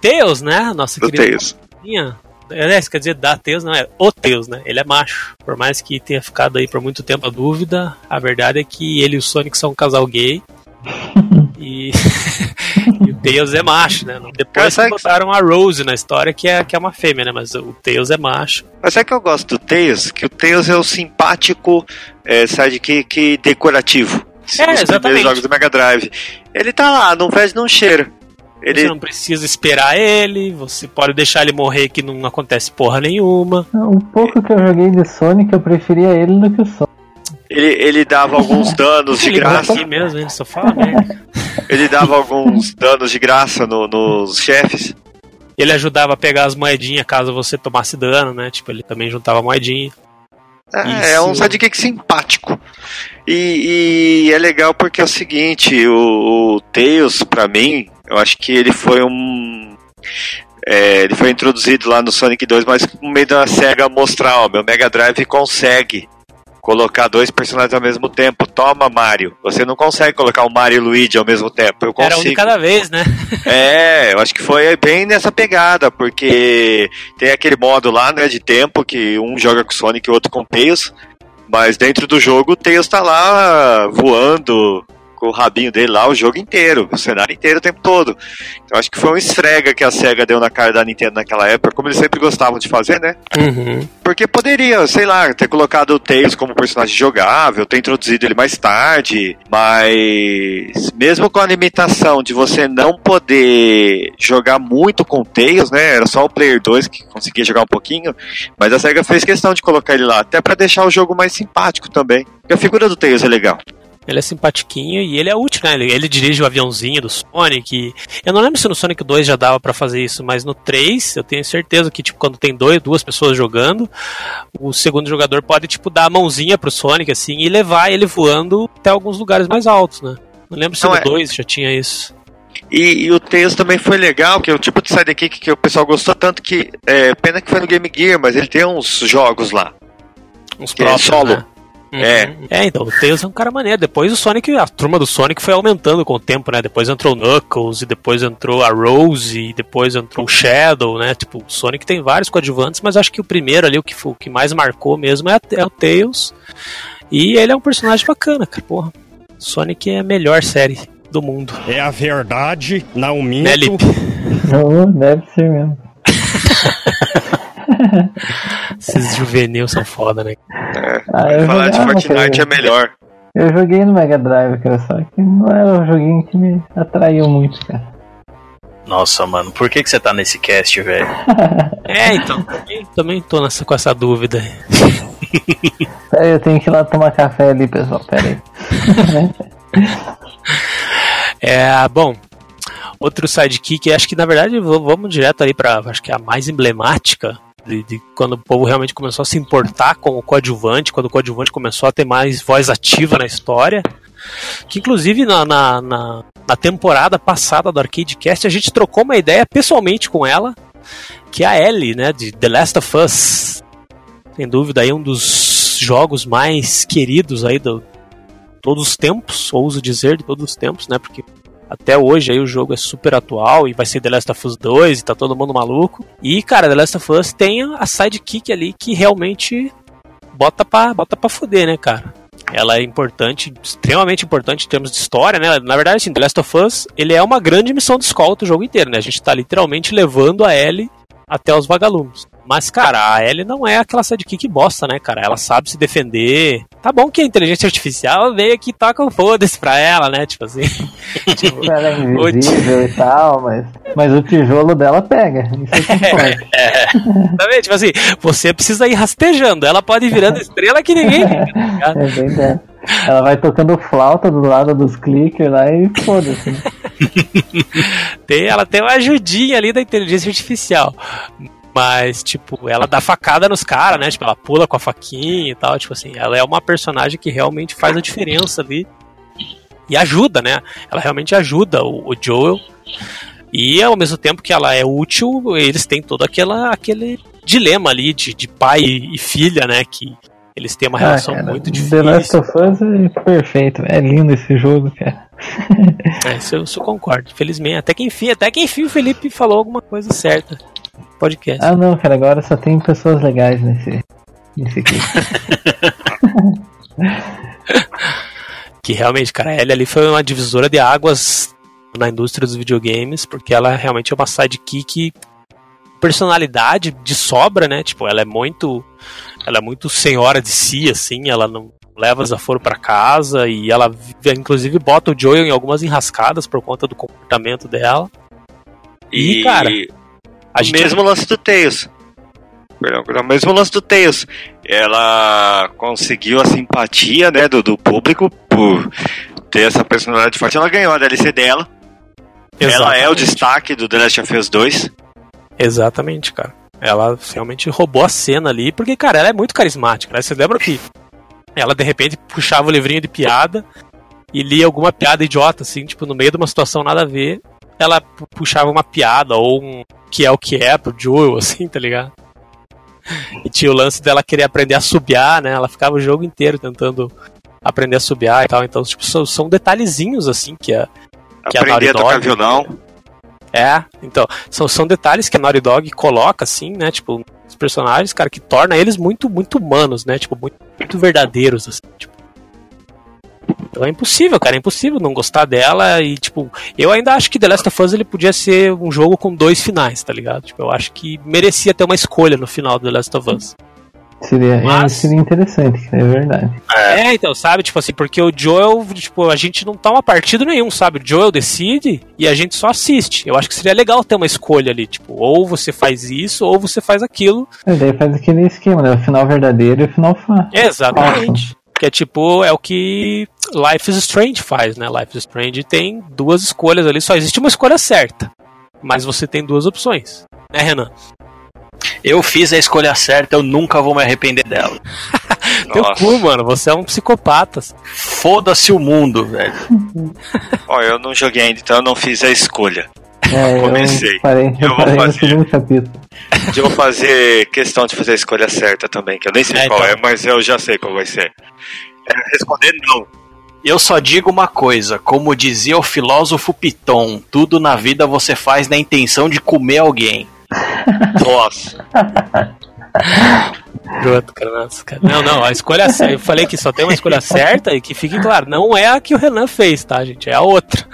Tails, né? Nossa Do querida Tails. Minha. Aliás, quer dizer, da Tails, não é o Tails, né? Ele é macho. Por mais que tenha ficado aí por muito tempo a dúvida, a verdade é que ele e o Sonic são um casal gay. e... e o Tails é macho, né? Cara, Depois que que- botaram a Rose na história, que é, que é uma fêmea, né? Mas o Tails é macho. Mas sabe que eu gosto do Tails? Que o Tails é o simpático é, sidekick decorativo. É, Os exatamente. primeiros jogos do Mega Drive. Ele tá lá, não fede, não cheira. Ele, Você não precisa esperar ele, você pode deixar ele morrer que não acontece porra nenhuma. O pouco que eu joguei de Sonic, eu preferia ele do que o Sonic. ele, ele dava alguns danos de ele graça. aqui mesmo, ele só fala merda. Ele dava alguns danos de graça no- nos chefes. Ele ajudava a pegar as moedinhas caso você tomasse dano, né? Tipo, ele também juntava moedinha. É, é um sidekick simpático. E, e é legal porque é o seguinte, o, o Tails, pra mim, eu acho que ele foi um. é, ele foi introduzido lá no Sonic 2, mas no meio da SEGA mostrar, ó, meu Mega Drive consegue colocar dois personagens ao mesmo tempo. Toma, Mario. Você não consegue colocar o Mario e o Luigi ao mesmo tempo. Eu Era um de consigo. cada vez, né? É, eu acho que foi bem nessa pegada, porque tem aquele modo lá, né, de tempo, que um joga com o Sonic e o outro com o Tails, mas dentro do jogo o Tails tá lá voando com o rabinho dele lá o jogo inteiro, o cenário inteiro o tempo todo. Então acho que foi um esfrega que a SEGA deu na cara da Nintendo naquela época, como eles sempre gostavam de fazer, né? Uhum. Porque poderia, sei lá, ter colocado o Tails como personagem jogável, ter introduzido ele mais tarde, mas mesmo com a limitação de você não poder jogar muito com o Tails, né? Era só o Player 2 que conseguia jogar um pouquinho, mas a SEGA fez questão de colocar ele lá, até pra deixar o jogo mais simpático também. Porque a figura do Tails é legal. Ele é simpatiquinho e ele é útil, né? Ele, ele dirige o aviãozinho do Sonic. Eu não lembro se no Sonic 2 já dava pra fazer isso, mas no 3 eu tenho certeza que, tipo, quando tem dois, duas pessoas jogando, o segundo jogador pode, tipo, dar a mãozinha pro Sonic, assim, e levar ele voando até alguns lugares mais altos, né? Não lembro se Não, no é- 2 já tinha isso. E, e o Tails também foi legal, que é o tipo de sidekick que o pessoal gostou tanto que. É, pena que foi no Game Gear, mas ele tem uns jogos lá. Uns é próprios, solo. né? É. É, então, o Tails é um cara maneiro. Depois o Sonic, a turma do Sonic foi aumentando com o tempo, né? Depois entrou o Knuckles, e depois entrou a Rose, e depois entrou o Shadow, né? Tipo, o Sonic tem vários coadjuvantes, mas acho que o primeiro ali, o que, foi- o que mais marcou mesmo é, a- é o Tails. E ele é um personagem bacana, cara. Porra, Sonic é a melhor série do mundo. É a verdade, não minto. Né, Lipe? Oh, deve ser mesmo. Esses juvenil são foda, né? Ah, eu Falar de Fortnite é melhor. Eu joguei no Mega Drive, cara, só que não era um joguinho que me atraiu muito, cara. Nossa, mano, por que, que você tá nesse cast, velho? É, então, também, também tô nessa, com essa dúvida aí. Pera aí, eu tenho que ir lá tomar café ali, pessoal, pera aí. É, bom, outro sidekick, acho que na verdade vamos direto aí pra, acho que é a mais emblemática de, de quando o povo realmente começou a se importar com o coadjuvante, quando o coadjuvante começou a ter mais voz ativa na história. Que inclusive na, na, na, na temporada passada do Arcade Cast a gente trocou uma ideia pessoalmente com ela, que é a Ellie, né, de The Last of Us. Sem dúvida aí um dos jogos mais queridos aí do todos os tempos, ouso dizer de todos os tempos, né, porque até hoje aí o jogo é super atual e vai ser The Last of Us 2 e tá todo mundo maluco. E, cara, The Last of Us tem a sidekick ali que realmente bota pra, bota pra fuder, né, cara? ela é importante, extremamente importante em termos de história, né? Na verdade, assim, The Last of Us, ele é uma grande missão de escolta o jogo inteiro, né? A gente tá literalmente levando a Ellie até os vagalumes. Mas, cara, a Ellie não é aquela sidekick bosta, né, cara? Ela sabe se defender. Tá bom que a inteligência artificial veio aqui e toca um foda-se pra ela, né? Tipo assim. tipo, Ela é invisível e tal, mas, mas o tijolo dela pega. Isso é que importa. Sabe? Tipo assim, você precisa ir rastejando. Ela pode ir virando estrela que ninguém. fica, tá? É. Ela vai tocando flauta do lado dos clickers lá e foda-se. né? tem, ela tem uma ajudinha ali da inteligência artificial. Mas, tipo, ela dá facada nos caras, né? Tipo, ela pula com a faquinha e tal. Tipo assim, ela é uma personagem que realmente faz a diferença ali. E ajuda, né? Ela realmente ajuda o, o Joel. E ao mesmo tempo que ela é útil, eles têm todo aquela, aquele dilema ali de, de pai e filha, né? Que eles têm uma relação Ah, cara, muito The Last difícil. of Us é perfeito. É lindo esse jogo, cara. É, isso eu, isso eu concordo. Felizmente, até que enfim, até que enfim o Felipe falou alguma coisa certa. Podcast. Ah, não, cara, agora só tem pessoas legais nesse, nesse aqui. Que realmente, cara, a Ellie ali foi uma divisora de águas na indústria dos videogames, porque ela realmente é uma sidekick personalidade de sobra, né? Tipo, ela é muito ela é muito senhora de si assim, ela não leva desaforo pra casa e ela vive- inclusive bota o Joel em algumas enrascadas por conta do comportamento dela. E, cara, a gente mesmo lance do Tails. Perdão, o mesmo lance do Tails. Ela conseguiu a simpatia né, do, do público por ter essa personalidade forte. Ela ganhou a DLC dela. Ela é o Exatamente. destaque do The Last of Us 2. Exatamente, cara. Ela realmente roubou a cena ali, porque, cara, ela é muito carismática. Né? Você lembra que ela de repente puxava o livrinho de piada e lia alguma piada idiota, assim, tipo, no meio de uma situação nada a ver, ela pu- puxava uma piada ou um que é o que é pro Joel, assim, tá ligado? E tinha o lance dela querer aprender a subiar, né? Ela ficava o jogo inteiro tentando aprender a subiar e tal. Então, tipo, são, são detalhezinhos, assim, que a, Que a Aprender a Naughty tocar Dog- violão. é, então, são, são detalhes que a Naughty Dog coloca, assim, né, tipo, os personagens, cara, que torna eles muito, muito humanos, né, tipo, muito, muito verdadeiros, assim, tipo. Então é impossível, cara, é impossível não gostar dela e, tipo, eu ainda acho que The Last of Us ele podia ser um jogo com dois finais, tá ligado? Tipo, eu acho que merecia ter uma escolha no final do The Last of Us. Seria, é, Mas- seria interessante, é verdade. É. então, sabe, tipo assim, porque o Joel, tipo, a gente não toma partido nenhum, sabe? O Joel decide e a gente só assiste. Eu acho que seria legal ter uma escolha ali, tipo, ou você faz isso, ou você faz aquilo. Mas daí faz aquele esquema, né? O final verdadeiro e o final fa. Exatamente. Que é tipo, é o que Life is Strange faz, né? Life is Strange tem duas escolhas ali, só existe uma escolha certa. Mas você tem duas opções. Né, Renan? Eu fiz a escolha certa, eu nunca vou me arrepender dela. Teu Nossa. cu, mano, você é um psicopata. Foda-se o mundo, velho. Ó, eu não joguei ainda, então eu não fiz a escolha. É, Comecei. eu parei, Eu eu vou parei no fazer. segundo capítulo. Eu vou fazer questão de fazer a escolha certa também, que eu nem sei É, qual então. é, mas eu já sei qual vai ser. É responder não. Eu só digo uma coisa, como dizia o filósofo Piton, tudo na vida você faz na intenção de comer alguém. Nossa. Pronto, cara, nossa, cara. Não, não, a escolha certa. Eu falei que só tem uma escolha certa e que fique claro, não é a que o Renan fez, tá, gente? É a outra.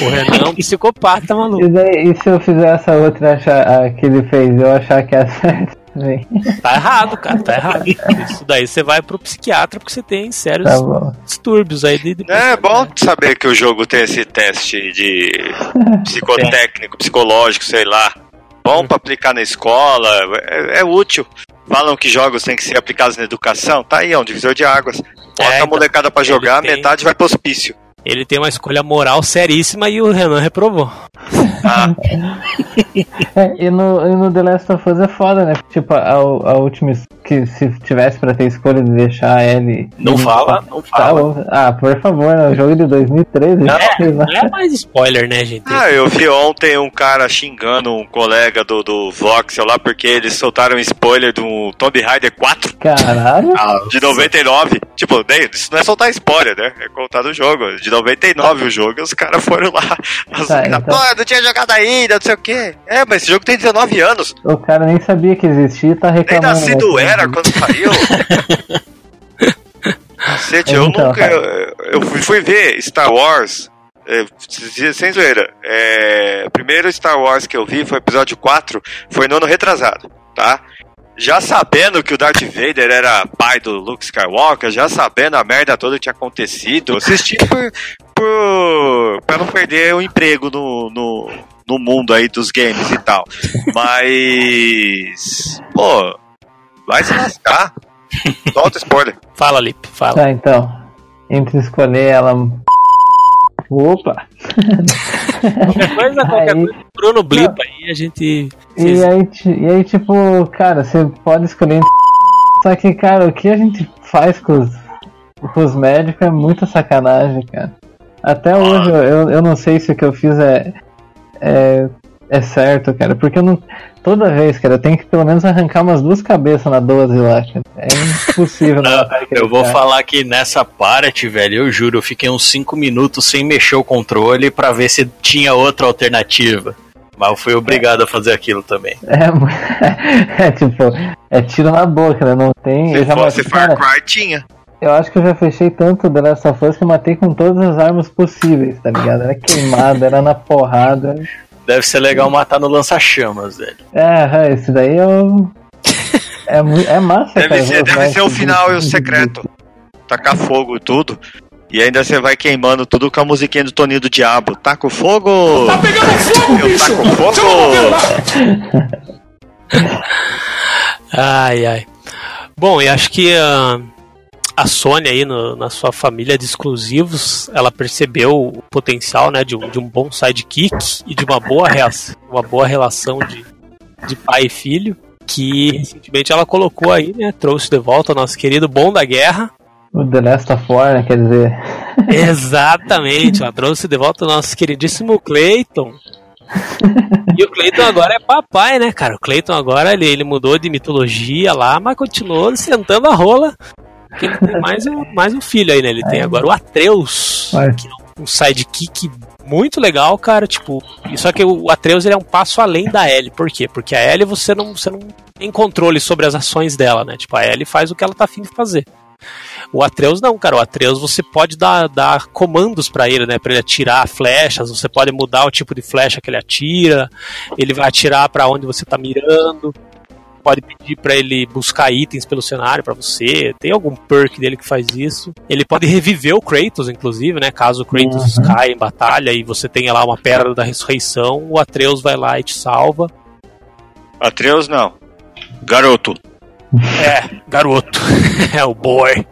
O Renan é um psicopata maluco. E, daí, e se eu fizer essa outra achar, a que ele fez, eu achar que é a certa também? Tá errado, cara, tá errado. Isso daí você vai pro psiquiatra porque você tem sérios Tá distúrbios aí de. de É bom saber que o jogo tem esse teste de psicotécnico, psicológico, sei lá. Bom pra aplicar na escola, é, é útil. Falam que jogos têm que ser aplicados na educação, tá aí, é um divisor de águas. Bota É, a então, molecada pra ele jogar, tem- metade vai pro hospício. Ele tem uma escolha moral seríssima e o Renan reprovou. Ah, É, e, no, e no The Last of Us é foda, né? Tipo, a, a última que se tivesse pra ter escolha de deixar ele. Não fala, não Tá fala. Ah, por favor, né? O jogo de 2013, sei lá. Não é mais spoiler, né, gente? ah, eu vi ontem um cara xingando um colega do, do Voxel lá porque eles soltaram um spoiler do Tomb Raider 4 Caralho. de 99. Tipo, isso não é soltar spoiler, né? É contar o jogo. De 99 o jogo e os caras foram lá. As Tá, então- Não tinha jogado ainda, não sei o quê. É, mas esse jogo tem 19 anos. O cara nem sabia que existia e tá Nem reclamando. nascido né? era quando saiu. Cacete, eu Então, nunca. Eu, eu fui, ver Star Wars. é, sem zoeira. É, primeiro Star Wars que eu vi foi o episódio 4, foi no ano retrasado, tá? Já sabendo que o Darth Vader era pai do Luke Skywalker, já sabendo a merda toda que tinha acontecido, assisti por, por, pra não perder o emprego no, no, no mundo aí dos games e tal. Mas. Pô, vai se lascar. Solta spoiler. Fala, Lip, fala. Tá, então. Entre escolher ela. Opa! Qualquer coisa, qualquer Aí- coisa, Bruno Blipa aí, a gente. E aí, e aí, tipo, cara, você pode escolher entre. Só que, cara, o que a gente faz com os, com os médicos é muita sacanagem, cara. Até hoje eu, eu, não sei se o que eu fiz é, é, é certo, cara. Porque eu não. Toda vez, cara, eu tenho que pelo menos arrancar umas duas cabeças na 12 lá, cara. É impossível não matar aquele Eu vou cara. falar que nessa parte, velho, eu juro, eu fiquei uns 5 minutos sem mexer o controle pra ver se tinha outra alternativa. Mas eu fui obrigado a fazer aquilo também. É, é tipo, é tiro na boca, né? Não tem. Se fosse matei, Far Cry, tinha. Eu acho que eu já fechei tanto The Last of Us que eu matei com todas as armas possíveis, tá ligado? Era queimada, era na porrada. Deve ser legal matar no lança-chamas, velho. É, é, esse daí eu. É, mu- é massa, Deve cara. ser, deve ser o final e o secreto. Tacar fogo e tudo. E ainda você vai queimando tudo com a musiquinha do Toninho do Diabo. Taca o fogo! Tá pegando fogo, Eu taco fogo! Ai, ai. Bom, e acho que ah, a Sony aí no- na sua família de exclusivos, ela percebeu o potencial, né, de um, de um bom sidekick e de uma boa reação, uma boa relação de, de pai e filho, que recentemente ela colocou aí, né, trouxe de volta o nosso querido Bom da Guerra. O The Last of War, né? Quer dizer. Exatamente, ela trouxe de volta o nosso queridíssimo Clayton. E o Clayton agora é papai, né, cara? O Clayton agora ele, ele mudou de mitologia lá, mas continuou sentando a rola. Porque ele tem mais um, mais um filho aí, né? Ele tem agora o Atreus, Olha. que é um sidekick muito legal, cara. Tipo, só que o Atreus ele é um passo além da Ellie. Por quê? Porque a Ellie você não, você não tem controle sobre as ações dela, né? Tipo, a Ellie faz o que ela tá afim de fazer. O Atreus não, cara. O Atreus você pode dar, dar comandos pra ele, né? Pra ele atirar flechas. Você pode mudar o tipo de flecha que ele atira. Ele vai atirar pra onde você tá mirando. Pode pedir pra ele buscar itens pelo cenário pra você. Tem algum perk dele que faz isso. Ele pode reviver o Kratos, inclusive, né? Caso o Kratos Uhum. caia em batalha e você tenha lá uma pedra da ressurreição, o Atreus vai lá e te salva. Atreus não. Garoto. É, garoto. é o boy.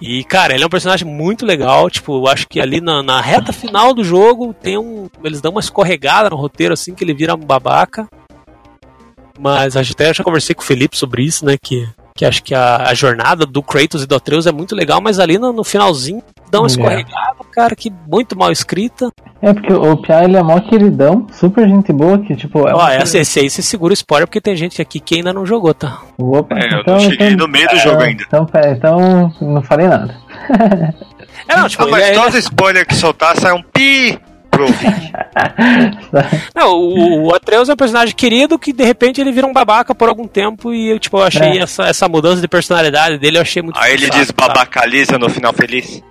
E, cara, ele é um personagem muito legal. Tipo, eu acho que ali na, na reta final do jogo tem um. Eles dão uma escorregada no roteiro assim que ele vira um babaca. Mas acho- até já conversei com o Felipe sobre isso, né? Que, que acho que a, a jornada do Kratos e do Atreus é muito legal, mas ali no, no finalzinho dá uma É. escorregada, cara, que muito mal escrita. É porque o Pia ele é mó queridão, super gente boa, que tipo. É Ó, essa, esse aí você segura o spoiler porque tem gente aqui que ainda não jogou, tá? Opa, É, eu então, não cheguei então- no meio do é, jogo ainda. Então, pera, então não falei nada. É, não, tipo, Ah, mas ele é- todo spoiler que soltar sai um pi Não, o, o Atreus é um personagem querido que de repente ele vira um babaca por algum tempo e eu, tipo, eu achei É. essa, essa mudança de personalidade dele, eu achei muito Aí ele diz babacaliza no final feliz.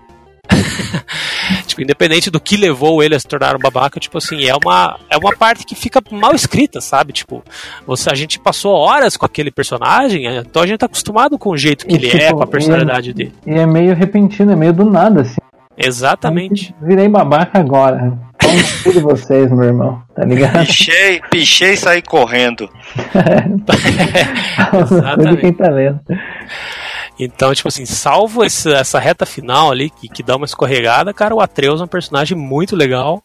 Tipo, independente do que levou ele a se tornar um babaca, tipo assim, é uma, é uma parte que fica mal escrita, sabe? Tipo, você, a gente passou horas com aquele personagem, então a gente tá acostumado com o jeito que E, ele tipo, é, com a personalidade dele. E é meio repentino, é meio do nada, assim. Exatamente. Virei babaca agora. Tudo vocês, meu irmão, tá ligado? Pichei, pichei e saí correndo. Tudo quem tá vendo. Então, tipo assim, salvo esse- essa reta final ali, que, que dá uma escorregada, cara, o Atreus é um personagem muito legal.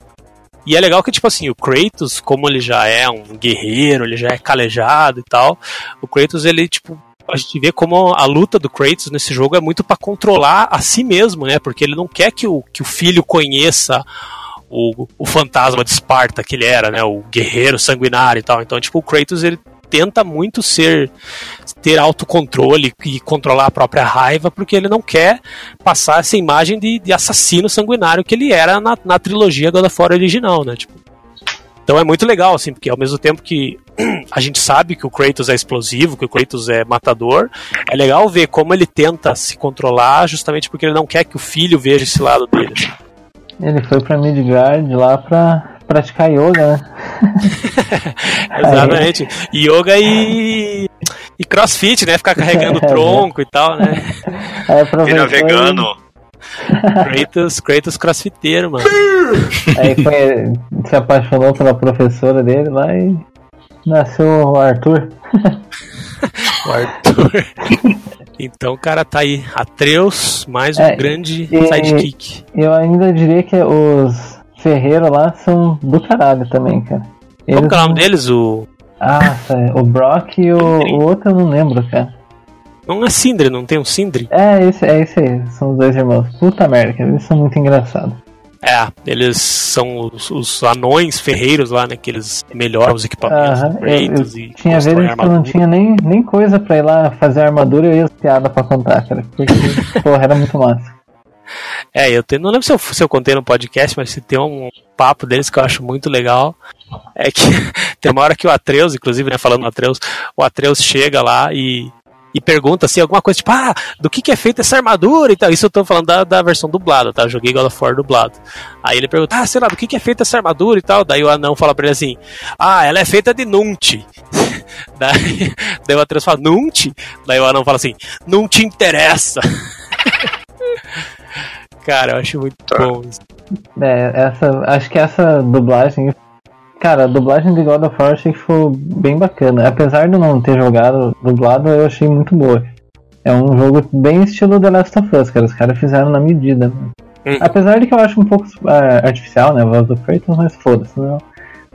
E é legal que, tipo assim, o Kratos, como ele já é um guerreiro, ele já é calejado e tal, o Kratos, ele, tipo, a gente vê como a luta do Kratos nesse jogo é muito pra controlar a si mesmo, né? Porque ele não quer que o, que o filho conheça o, o fantasma de Esparta que ele era, né? O guerreiro sanguinário e tal. Então, tipo, o Kratos, ele tenta muito ser ter autocontrole e controlar a própria raiva, porque ele não quer passar essa imagem de, de assassino sanguinário que ele era na, na trilogia God of War original, né? Tipo, Então é muito legal, assim, porque ao mesmo tempo que a gente sabe que o Kratos é explosivo, que o Kratos é matador, é legal ver como ele tenta se controlar justamente porque ele não quer que o filho veja esse lado dele. assim. Ele foi pra Midgard lá pra praticar yoga, né? Exatamente. Yoga e. E crossfit, né? Ficar carregando o tronco e tal, né? Aí aproveitou Vira vegano. Kratos, Kratos crossfiteiro, mano. Aí foi, se apaixonou pela professora dele lá e nasceu o Arthur. O Arthur. Então o cara tá aí. Atreus, mais um É, grande e- sidekick. Eu ainda diria que os ferreiros lá são do caralho também, cara. Como que é o nome deles? O. Ah, o Brock e o, o outro eu não lembro, cara. Não é Sindri, não tem um Sindri? É esse, é esse aí, são os dois irmãos. Puta merda, eles são muito engraçados. É, eles são os, os anões ferreiros lá, né? Que eles melhoram os equipamentos eu e tinha vezes que eu não tinha nem, nem coisa pra ir lá fazer armadura e eu ia piada pra contar, cara. Porque, porra, era muito massa. É, eu tenho, não lembro se eu, se eu contei no podcast, mas se tem um papo deles que eu acho muito legal. É que tem uma hora que o Atreus, inclusive, né, falando do Atreus, o Atreus chega lá e, e pergunta assim, alguma coisa tipo, ah, do que, que é feita essa armadura e tal. Isso eu tô falando da, da versão dublada, tá? Eu joguei God of War dublado. Aí ele pergunta, ah, sei lá, do que, que é feita essa armadura e tal. Daí o anão fala pra ele assim, ah, ela é feita de Nunti. daí, daí o Atreus fala, Nunti? Daí o anão fala assim, não te interessa. Cara, eu acho muito bom isso. É, essa, acho que essa dublagem. Cara, a dublagem de God of War eu achei que foi bem bacana. Apesar de não ter jogado dublado, eu achei muito boa. É um jogo bem estilo The Last of Us, cara. Os caras fizeram na medida. mano. Uhum. Apesar de que eu acho um pouco é, artificial, né? A voz do Kratos, mas foda-se. Não,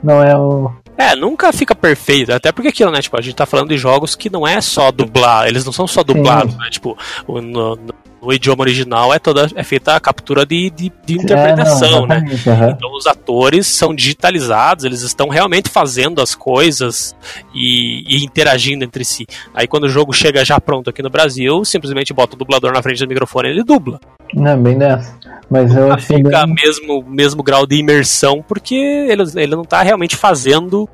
não é o. É, nunca fica perfeito, até porque aquilo, né? Tipo, a gente tá falando de jogos que não é só dublar, eles não são só dublados, né? Tipo, no, no- no idioma original é toda é feita a captura de, de, de interpretação, é, não, né? aham. Então os atores são digitalizados, eles estão realmente fazendo as coisas e, e interagindo entre si. Aí quando o jogo chega já pronto aqui no Brasil, simplesmente bota o dublador na frente do microfone e ele dubla. Não, é bem dessa. Mas eu achei fica bem... mesmo mesmo grau de imersão porque ele, ele não tá realmente fazendo o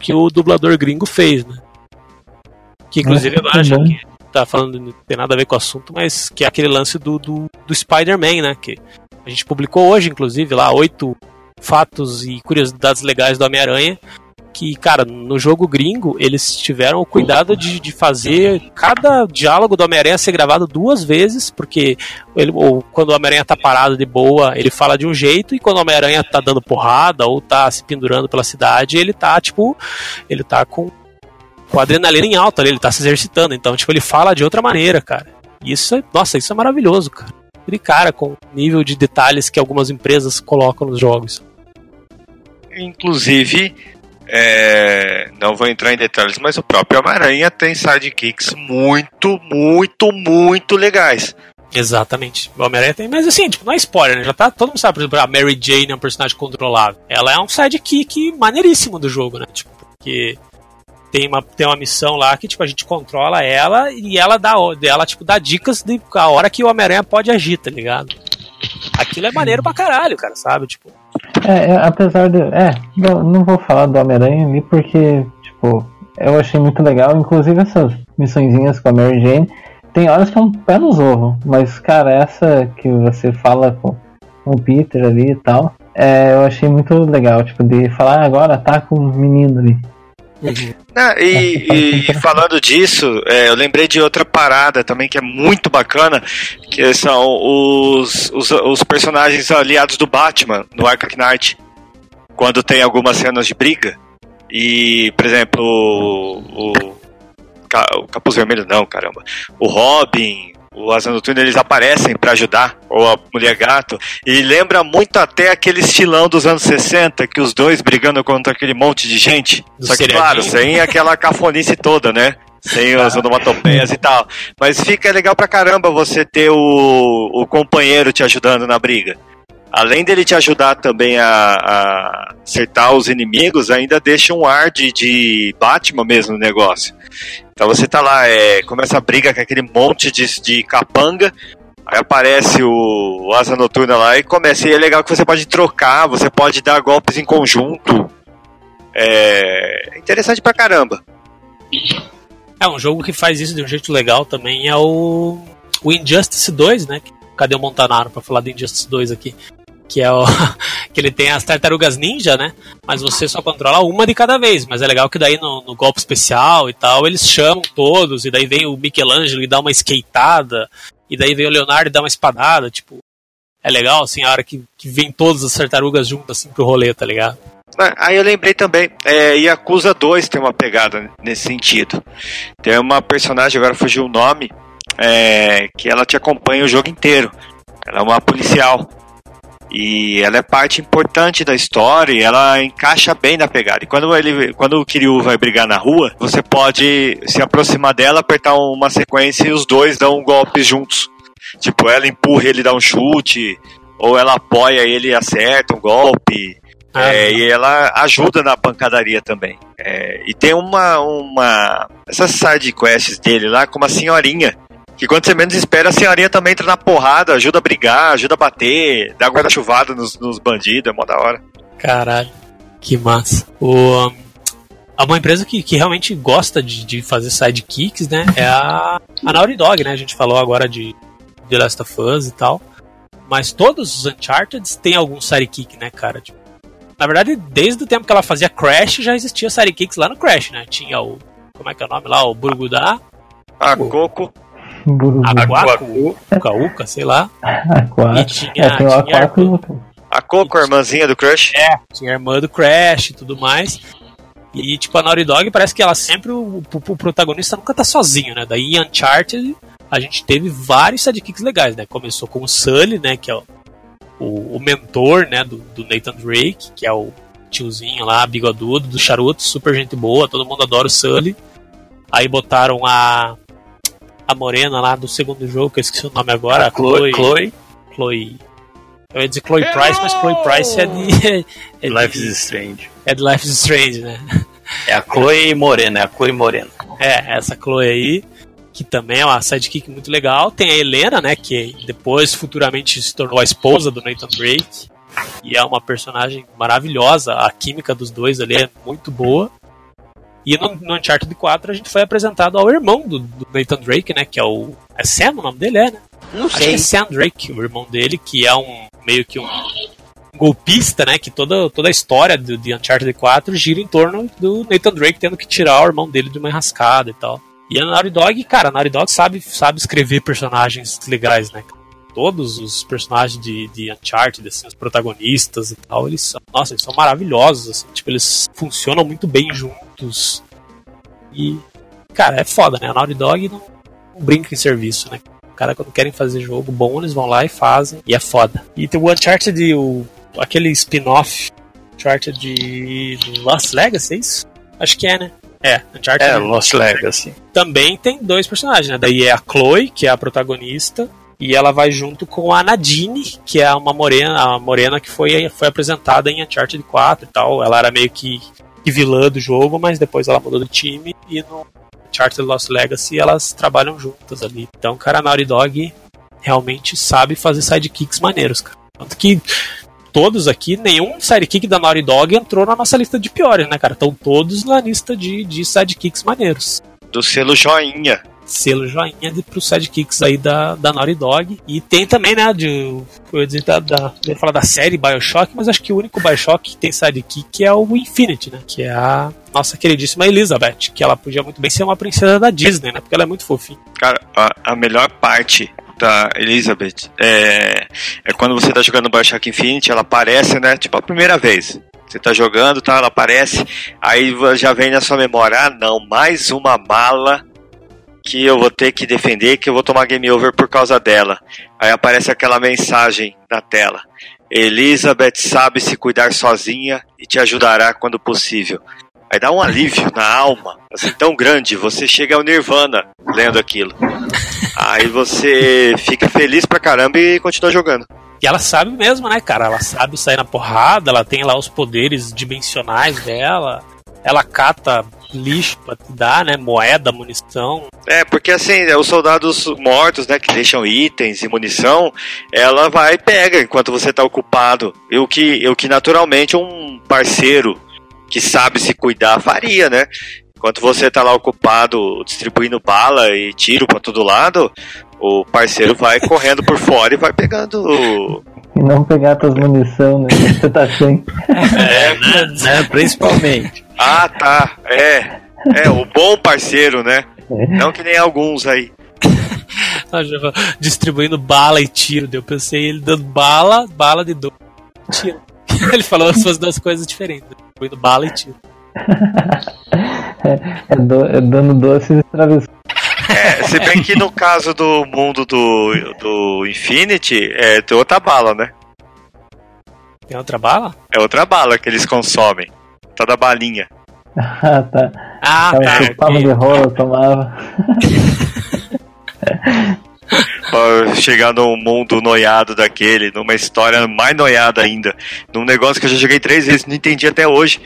que o dublador gringo fez, né? Que inclusive eu Nossa, que acho que tá falando, não tem nada a ver com o assunto, mas que é aquele lance do, do, do Spider-Man, né? Que a gente publicou hoje, inclusive, lá, oito fatos e curiosidades legais do Homem-Aranha. Que, cara, no jogo gringo, eles tiveram o cuidado de, de fazer cada diálogo do Homem-Aranha ser gravado duas vezes, porque ele, ou quando o Homem-Aranha tá parado de boa, ele fala de um jeito, e quando o Homem-Aranha tá dando porrada ou tá se pendurando pela cidade, ele tá, tipo, ele tá com, com a adrenalina em alta ali, ele tá se exercitando. Então, tipo, ele fala de outra maneira, cara. Isso é, nossa, isso é maravilhoso, cara. Ele, cara, com o nível de detalhes que algumas empresas colocam nos jogos. Inclusive, é, não vou entrar em detalhes, mas o próprio Homem-Aranha tem sidekicks muito, muito, muito legais. Exatamente. O Homem-Aranha tem. Mas assim, tipo, não é spoiler, né? Já tá. Todo mundo sabe, por exemplo, a Mary Jane é um personagem controlável. Ela é um sidekick maneiríssimo do jogo, né? Tipo, porque tem uma, tem uma missão lá que, tipo, a gente controla ela e ela dá, ela, tipo, dá dicas de a hora que o Homem-Aranha pode agir, tá ligado? Aquilo é maneiro pra caralho, cara, sabe? Tipo, É, é, apesar de. É, não, não vou falar do Homem-Aranha ali porque, tipo, eu achei muito legal. Inclusive essas missõezinhas com a Mary Jane. Tem horas que é um pé nos ovos, mas, cara, essa que você fala com, com o Peter ali e tal, é, eu achei muito legal, tipo, de falar "Ah, agora tá com o menino ali. Ah, e, e falando disso, é, eu lembrei de outra parada também que é muito bacana, que são os, os, os personagens aliados do Batman no Arkham Knight, quando tem algumas cenas de briga. E, por exemplo, o, o, o Capuz Vermelho não, caramba. O Robin, o Asa Noturna, eles aparecem pra ajudar, ou a Mulher Gato, e lembra muito até aquele estilão dos anos 60, que os dois brigando contra aquele monte de gente. Do Só que, claro, sem aquela cafonice toda, né? Sem as onomatopeias e tal. Mas fica legal pra caramba você ter o, o companheiro te ajudando na briga. Além dele te ajudar também a, a acertar os inimigos, ainda deixa um ar de, de Batman mesmo no negócio. Então você tá lá, é, começa a briga com aquele monte de, de capanga, aí aparece o, Asa Noturna lá e começa. E é legal que você pode trocar, você pode dar golpes em conjunto. É interessante pra caramba. É, um jogo que faz isso de um jeito legal também é o, o Injustice 2, né? Cadê o Montanaro pra falar do Injustice 2 aqui? Que é o. que ele tem as tartarugas ninja, né? Mas você só controla uma de cada vez. Mas é legal que daí no, no golpe especial e tal, eles chamam todos, e daí vem o Michelangelo e dá uma skateada, e daí vem o Leonardo e dá uma espadada, tipo. É legal, assim, a hora que, que vem todas as tartarugas juntas assim pro rolê, tá ligado? Ah, Aí eu lembrei também, é, Yakuza 2 tem uma pegada nesse sentido. Tem uma personagem, agora fugiu o nome, é, que ela te acompanha o jogo inteiro. Ela é uma policial. E ela é parte importante da história e ela encaixa bem na pegada. E quando, ele, quando o Kiryu vai brigar na rua, você pode se aproximar dela, apertar uma sequência e os dois dão golpes juntos. Tipo, ela empurra ele dá um chute, ou ela apoia ele e acerta um golpe. Ah, É, e ela ajuda na pancadaria também. É, e tem uma, uma. Essas side quests dele lá com uma senhorinha. Que quando você menos espera, a senhorinha também entra na porrada, ajuda a brigar, ajuda a bater, dá guarda-chuvada nos, nos bandidos, é mó da hora. Caralho, que massa. O, há uma empresa que, que realmente gosta de, de fazer sidekicks, né? É a, a Naughty Dog, né? A gente falou agora de The Last of Us e tal. Mas todos os Uncharted têm algum sidekick, né, cara? Tipo, na verdade, desde o tempo que ela fazia Crash, já existia sidekicks lá no Crash, né? Tinha o. Como é que é o nome lá? O Burgudá, A Pô. Coco, Buru, a Guacu, Uca sei lá. E tinha- é, tem o a Coco, a irmãzinha do Crush. tinha a irmã do Crash e tudo mais. E, tipo, a Naughty Dog parece que ela sempre, o, o- o protagonista nunca tá sozinho, né? Daí em Uncharted a gente teve vários sidekicks legais, né? Começou com o Sully, né? Que é o, o, o mentor, né? Do, do Nathan Drake, que é o tiozinho lá, bigodudo, do charuto, super gente boa, todo mundo adora o Sully. Aí botaram a a morena lá do segundo jogo, que eu esqueci o nome agora, a Chloe, Chloe, Chloe. Eu ia dizer Chloe Price, mas Chloe Price é de. É Life is Strange. é de Life is Strange, né? É a Chloe Morena, é a Chloe Morena. É, essa Chloe aí, que também é uma sidekick muito legal. Tem a Helena, né? Que depois, futuramente, se tornou a esposa do Nathan Drake. E é uma personagem maravilhosa. A química dos dois ali é muito boa. E no, no Uncharted 4 a gente foi apresentado ao irmão do, do Nathan Drake, né? Que é o. É Sam o nome dele, é, né? Não Acho que é Sam Drake, o irmão dele, que é um meio que um golpista, né? Que toda, toda a história do, de Uncharted 4 gira em torno do Nathan Drake tendo que tirar o irmão dele de uma enrascada e tal. E a Naughty Dog, cara, a Naughty Dog sabe, sabe escrever personagens legais, né? Todos os personagens de, de Uncharted, assim, os protagonistas e tal, eles são, nossa, eles são maravilhosos, assim, tipo, eles funcionam muito bem juntos. E, cara, é foda, né? A Naughty Dog não, não brinca em serviço, né? cara, quando querem fazer jogo bom, eles vão lá e fazem. E é foda. E tem o Uncharted, o, aquele spin-off Uncharted de de Lost Legacy, é isso? Acho que é, né? É, Uncharted É, Lost Legacy. também tem dois personagens, né? Daí é a Chloe, que é a protagonista, e ela vai junto com a Nadine, que é uma morena, a morena que foi, foi apresentada em Uncharted 4 e tal. Ela era meio que, que vilã do jogo, mas depois ela mudou de time e no Uncharted Lost Legacy elas trabalham juntas ali. Então, cara, a Naughty Dog realmente sabe fazer sidekicks maneiros, cara. Tanto que todos aqui, nenhum sidekick da Naughty Dog entrou na nossa lista de piores, né, cara? Estão todos na lista de, de sidekicks maneiros Do selo joinha. Selo joinha de, pros sidekicks aí da, da Naughty Dog. E tem também, né, de, eu ia dizer da, da, ia falar da série Bioshock, mas acho que o único Bioshock que tem sidekick é o Infinity, né, que é a nossa queridíssima Elizabeth, que ela podia muito bem ser uma princesa da Disney, né, porque ela é muito fofinha. Cara, a, a melhor parte da Elizabeth é, é quando você tá jogando Bioshock Infinite, ela aparece, né? Tipo a primeira vez. Você tá jogando, tá? Ela aparece, aí já vem na sua memória, ah não, mais uma mala que eu vou ter que defender, que eu vou tomar game over por causa dela. Aí aparece aquela mensagem na tela. Elizabeth sabe se cuidar sozinha e te ajudará quando possível. Aí dá um alívio na alma, assim, tão grande, você chega ao nirvana lendo aquilo. Aí você fica feliz pra caramba e continua jogando. E ela sabe mesmo, né, cara? Ela sabe sair na porrada, ela tem lá os poderes dimensionais dela, ela cata lixo pra te dar, né? Moeda, munição. É, porque assim, né, os soldados mortos, né, que deixam itens e munição, ela vai e pega enquanto você tá ocupado. E o que, o que naturalmente um parceiro que sabe se cuidar, faria, né? Enquanto você tá lá ocupado distribuindo bala e tiro pra todo lado, o parceiro vai correndo por fora e vai pegando. E não pegar tuas munição, né? Você tá sem. É, né, né, principalmente. Ah, tá. É. É, o bom parceiro, né? Não que nem alguns aí. Ah, Distribuindo bala e tiro. Eu pensei ele dando bala, bala de doce. Tiro. Ele falou as suas duas coisas diferentes. Distribuindo bala e tiro. É, do- é dando doces e travessuras. É, se bem que no caso do mundo do, do Infinity, é tem outra bala, né? Tem outra bala? É outra bala que eles consomem. Tá da balinha. Ah, tá. Ah, Tava tá. chupava de rola, eu tomava. Pra chegar num mundo noiado daquele, numa história mais noiada ainda. Num negócio que eu já joguei três vezes, não entendi até hoje.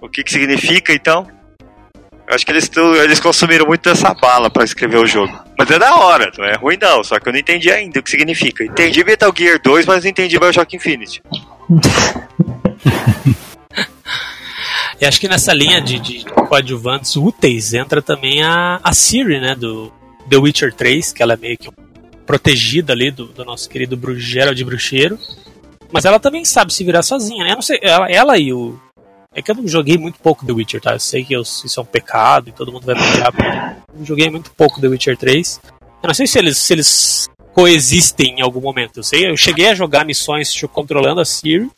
O que que significa então? Eu acho que eles, eles consumiram muito dessa bala pra escrever o jogo. Mas é da hora, não é ruim não, só que eu não entendi ainda o que significa. Entendi Metal Gear 2, mas não entendi Bioshock Infinite. E acho que nessa linha de, de coadjuvantes úteis entra também a, a Siri, né? Do The Witcher 3, que ela é meio que protegida ali do, do nosso querido Bru- Gerald Bruxeiro. Mas ela também sabe se virar sozinha, né? Eu não sei, ela, ela e o. É que eu não joguei muito pouco The Witcher, tá? Eu sei que eu- isso é um pecado e todo mundo vai brigar. Eu joguei muito pouco The Witcher 3. Eu não sei se eles, se eles coexistem em algum momento. Eu sei, eu cheguei a jogar missões controlando a Siri,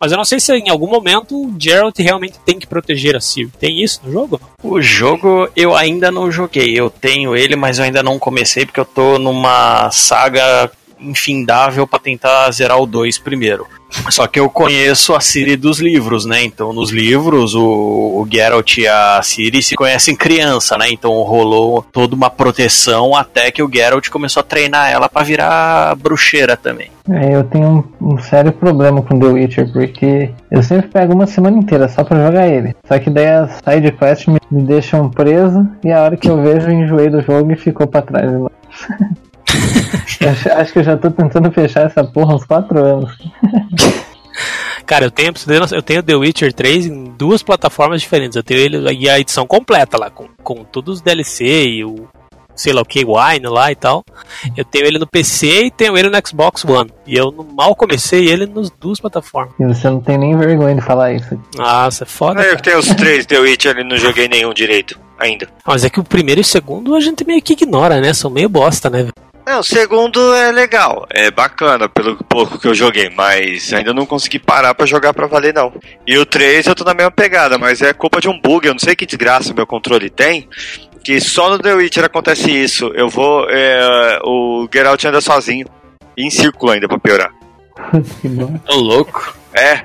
mas eu não sei se em algum momento o Geralt realmente tem que proteger a Siri. Tem isso no jogo? O jogo eu ainda não joguei. Eu tenho ele, mas eu ainda não comecei porque eu tô numa saga infindável pra tentar zerar o 2 primeiro. Só que eu conheço a Ciri dos livros, né? Então, nos livros, o, o Geralt e a Ciri se conhecem criança, né? Então, rolou toda uma proteção até que o Geralt começou a treinar ela pra virar bruxeira também. É, eu tenho um, um sério problema com The Witcher, porque eu sempre pego uma semana inteira só pra jogar ele. Só que daí as side quests me, me deixam preso e a hora que eu vejo eu enjoei do jogo e ficou pra trás. acho, acho que eu já tô tentando fechar essa porra há uns 4 anos. Cara, eu tenho, eu tenho The Witcher 3 em duas plataformas diferentes. Eu tenho ele e a edição completa lá, com, com todos os DLC e o sei lá o que, Wine lá e tal. Eu tenho ele no PC e tenho ele no Xbox One. E eu mal comecei ele nas duas plataformas. E você não tem nem vergonha de falar isso. Nossa, é foda. Eu cara. tenho os três The Witcher e não joguei nenhum direito ainda. Mas é que o primeiro e o segundo a gente meio que ignora, né? São meio bosta, né? Não, o segundo é legal, é bacana pelo pouco que eu joguei, mas ainda não consegui parar pra jogar pra valer não. E o 3 eu tô na mesma pegada, mas é culpa de um bug, eu não sei que desgraça o meu controle tem, que só no The Witcher acontece isso. Eu vou, é, o Geralt anda sozinho, e em círculo ainda pra piorar. que bom. Ô, louco. É,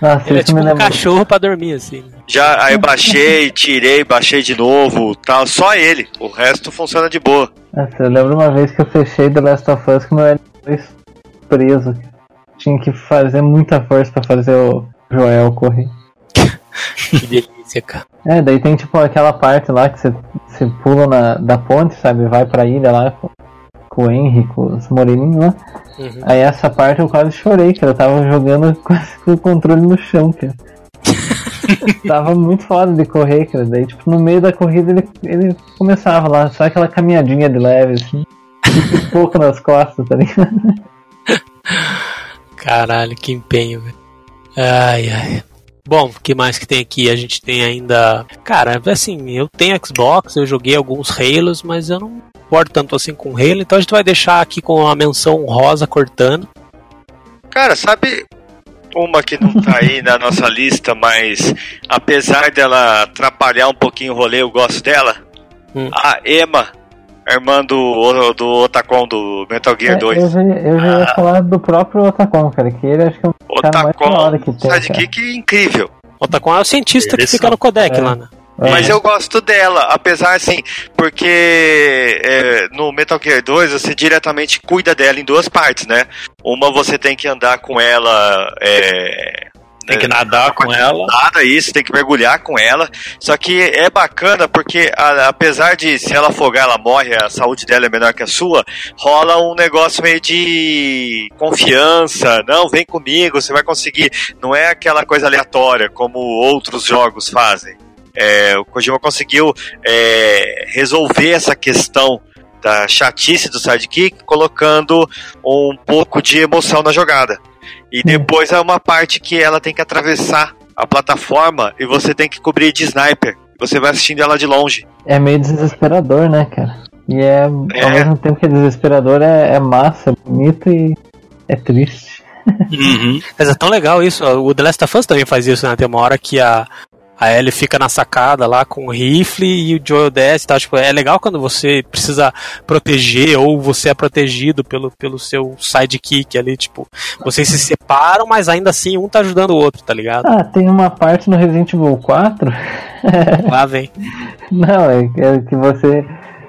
Nossa, Ele é tipo um cachorro pra dormir, assim. já aí eu baixei, tirei, baixei de novo, tal, só ele. O resto funciona de boa. Nossa, eu lembro uma vez que eu fechei The Last of Us com meu L2 preso. Tinha que fazer muita força pra fazer o Joel correr. Que delícia, cara. É, daí tem tipo aquela parte lá que você, você pula na, da ponte, sabe? Vai pra ilha lá com, o Henry, com os moreninhos lá. Uhum. Aí essa parte eu quase chorei, cara. Eu tava jogando quase com o controle no chão, cara. tava muito foda de correr, cara. Daí, tipo, no meio da corrida ele, ele começava lá, só aquela caminhadinha de leve, assim. Um pouco nas costas, tá ligado? Caralho, que empenho, velho. Ai, ai. Bom, o que mais que tem aqui? A gente tem ainda. Cara, assim, eu tenho Xbox, eu joguei alguns Halos, mas eu não importo tanto assim com Halo, então a gente vai deixar aqui com a menção rosa cortando. Cara, sabe uma que não tá aí na nossa lista, mas apesar dela atrapalhar um pouquinho o rolê, eu gosto dela? Hum. A Emma, a irmã do, do Otacon do Metal Gear É, 2. eu já, eu já ia Ah. falar do próprio Otacon, cara, que ele acho que é um cara mais da hora que Otacon, tem. Cara. sidekick incrível. O Otacon é o cientista que fica são. no codec É. lá, né? Mas eu gosto dela, apesar assim, porque é, no Metal Gear 2 você diretamente cuida dela em duas partes, né? Uma você tem que andar com ela é, Tem que nadar com ela. Nada isso, tem que mergulhar com ela. Só que é bacana porque, a- apesar de se ela afogar, ela morre, a saúde dela é menor que a sua, rola um negócio meio de confiança. Não, vem comigo, você vai conseguir. Não é aquela coisa aleatória como outros jogos fazem. É, o Kojima conseguiu é, resolver essa questão da chatice do sidekick colocando um pouco de emoção na jogada. E depois é uma parte que ela tem que atravessar a plataforma e você tem que cobrir de sniper. Você vai assistindo ela de longe. É meio desesperador, né, cara? E é, É. ao mesmo tempo que é desesperador, é, é massa, é bonito e é triste. Mas é tão legal isso. O The Last of Us também faz isso, né? Tem uma hora que a, a Ellie fica na sacada lá com o rifle e o Joel desce tal. Tipo, é legal quando você precisa proteger ou você é protegido pelo, pelo seu sidekick ali. Tipo, vocês se separam, mas ainda assim um tá ajudando o outro, tá ligado? Ah, tem uma parte no Resident Evil 4. Lá vem. Não, é, é que você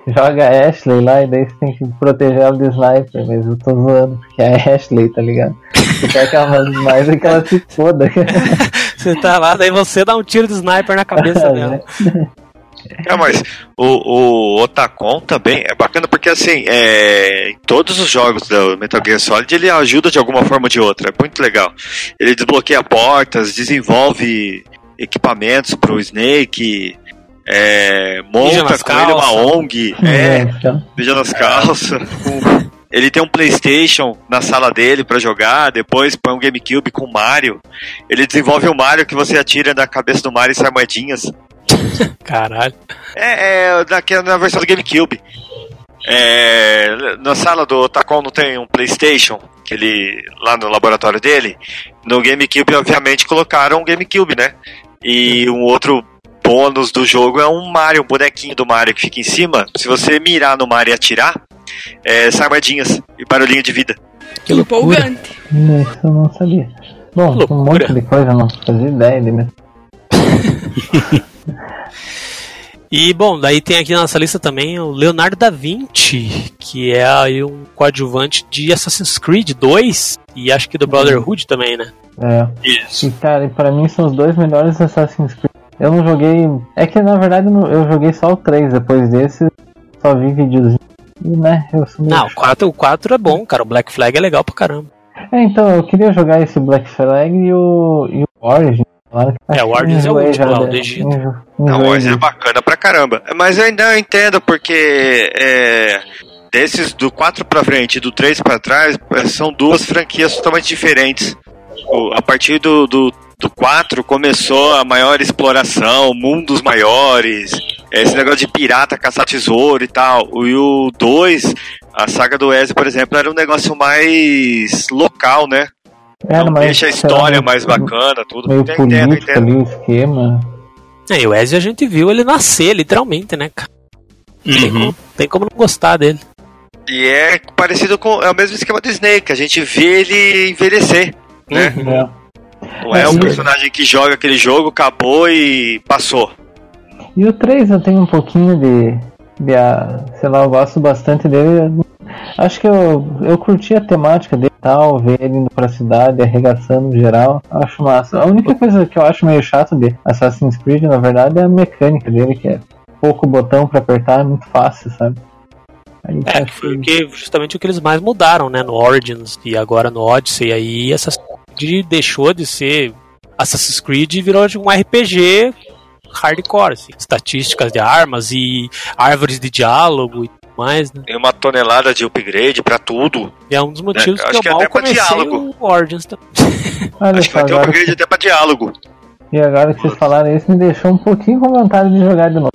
joga a Ashley lá e daí você tem que proteger ela do sniper, mas eu tô zoando, porque é a Ashley, tá ligado? Você quer que ela mande mais é que ela se foda. Você tá lá, daí você dá um tiro de sniper na cabeça dela. É, mas o, o Otacon também é bacana porque, assim, é, em todos os jogos do Metal Gear Solid ele ajuda de alguma forma ou de outra. É muito legal. Ele desbloqueia portas, desenvolve equipamentos pro Snake, é, monta com ele uma. ONG. É, então. beija nas calças. com- Ele tem um PlayStation na sala dele pra jogar, depois põe um GameCube com o Mario. Ele desenvolve o Mario que você atira na cabeça do Mario e sai moedinhas. Caralho. É, é naquela, na versão do GameCube. É, na sala do Otacon não tem um PlayStation, que ele lá no laboratório dele. No GameCube, obviamente, colocaram um GameCube, né? E um outro bônus do jogo é um Mario, um bonequinho do Mario que fica em cima. Se você mirar no Mario e atirar, é, sai moedinhas e barulhinho de vida. Que loucura. Empolgante. Isso eu não sabia. Bom, um monte de coisa, eu não fazia ideia de mesmo. E bom, daí tem aqui na nossa lista também o Leonardo da Vinci, que é aí um coadjuvante de Assassin's Creed 2 e acho que do Brotherhood também, né? É. Isso. E cara, e pra mim são os dois melhores Assassin's Creed. Eu não joguei. É que na verdade eu joguei só o 3, depois desse só vi videozinho. E né, eu sou meio Não, o 4, o 4 é bom, cara. O Black Flag é legal pra caramba. É, então, eu queria jogar esse Black Flag e o, e o Origin. Claro. É, o Origins é o último lá, o do Egito. Não, enjoei mas é bacana pra caramba. Mas eu ainda entendo, porque é, desses do 4 pra frente e do 3 pra trás, é, são duas franquias totalmente diferentes. O- a partir do, do, do 4 começou a maior exploração, mundos maiores, esse negócio de pirata, caçar tesouro e tal. E o 2, a saga do Ezio, por exemplo, era um negócio mais local, né? Era Então mais, deixa a história meio- mais bacana, tudo. Meio eu político entendo. ali o esquema. É, e o Ezio a gente viu ele nascer, literalmente, né, cara? Tem, Uhum. como, tem como não gostar dele. E é parecido com. É o mesmo esquema do Snake, a gente vê ele envelhecer. Né? Uhum. É. Não é É, um personagem que joga aquele jogo, acabou e passou. E o 3 eu tenho um pouquinho de. de sei lá, eu gosto bastante dele. Acho que eu, eu curti a temática dele e tal, ver ele indo pra cidade, arregaçando geral. Acho massa. A única coisa que eu acho meio chato de Assassin's Creed, na verdade, é a mecânica dele, que é pouco botão pra apertar, é muito fácil, sabe? É, acho que foi o que, justamente o que eles mais mudaram, né, no Origins e agora no Odyssey. Aí Assassin's Creed deixou de ser Assassin's Creed e virou de um RPG hardcore, assim. Estatísticas de armas e árvores de diálogo e tudo mais, né? Tem uma tonelada de upgrade pra tudo. E é um dos motivos É, que acho eu que mal até pra comecei diálogo. o Origins também. Olha Acho que vai ter um upgrade até pra diálogo. e agora que vocês falaram isso, me deixou um pouquinho com vontade de jogar de novo.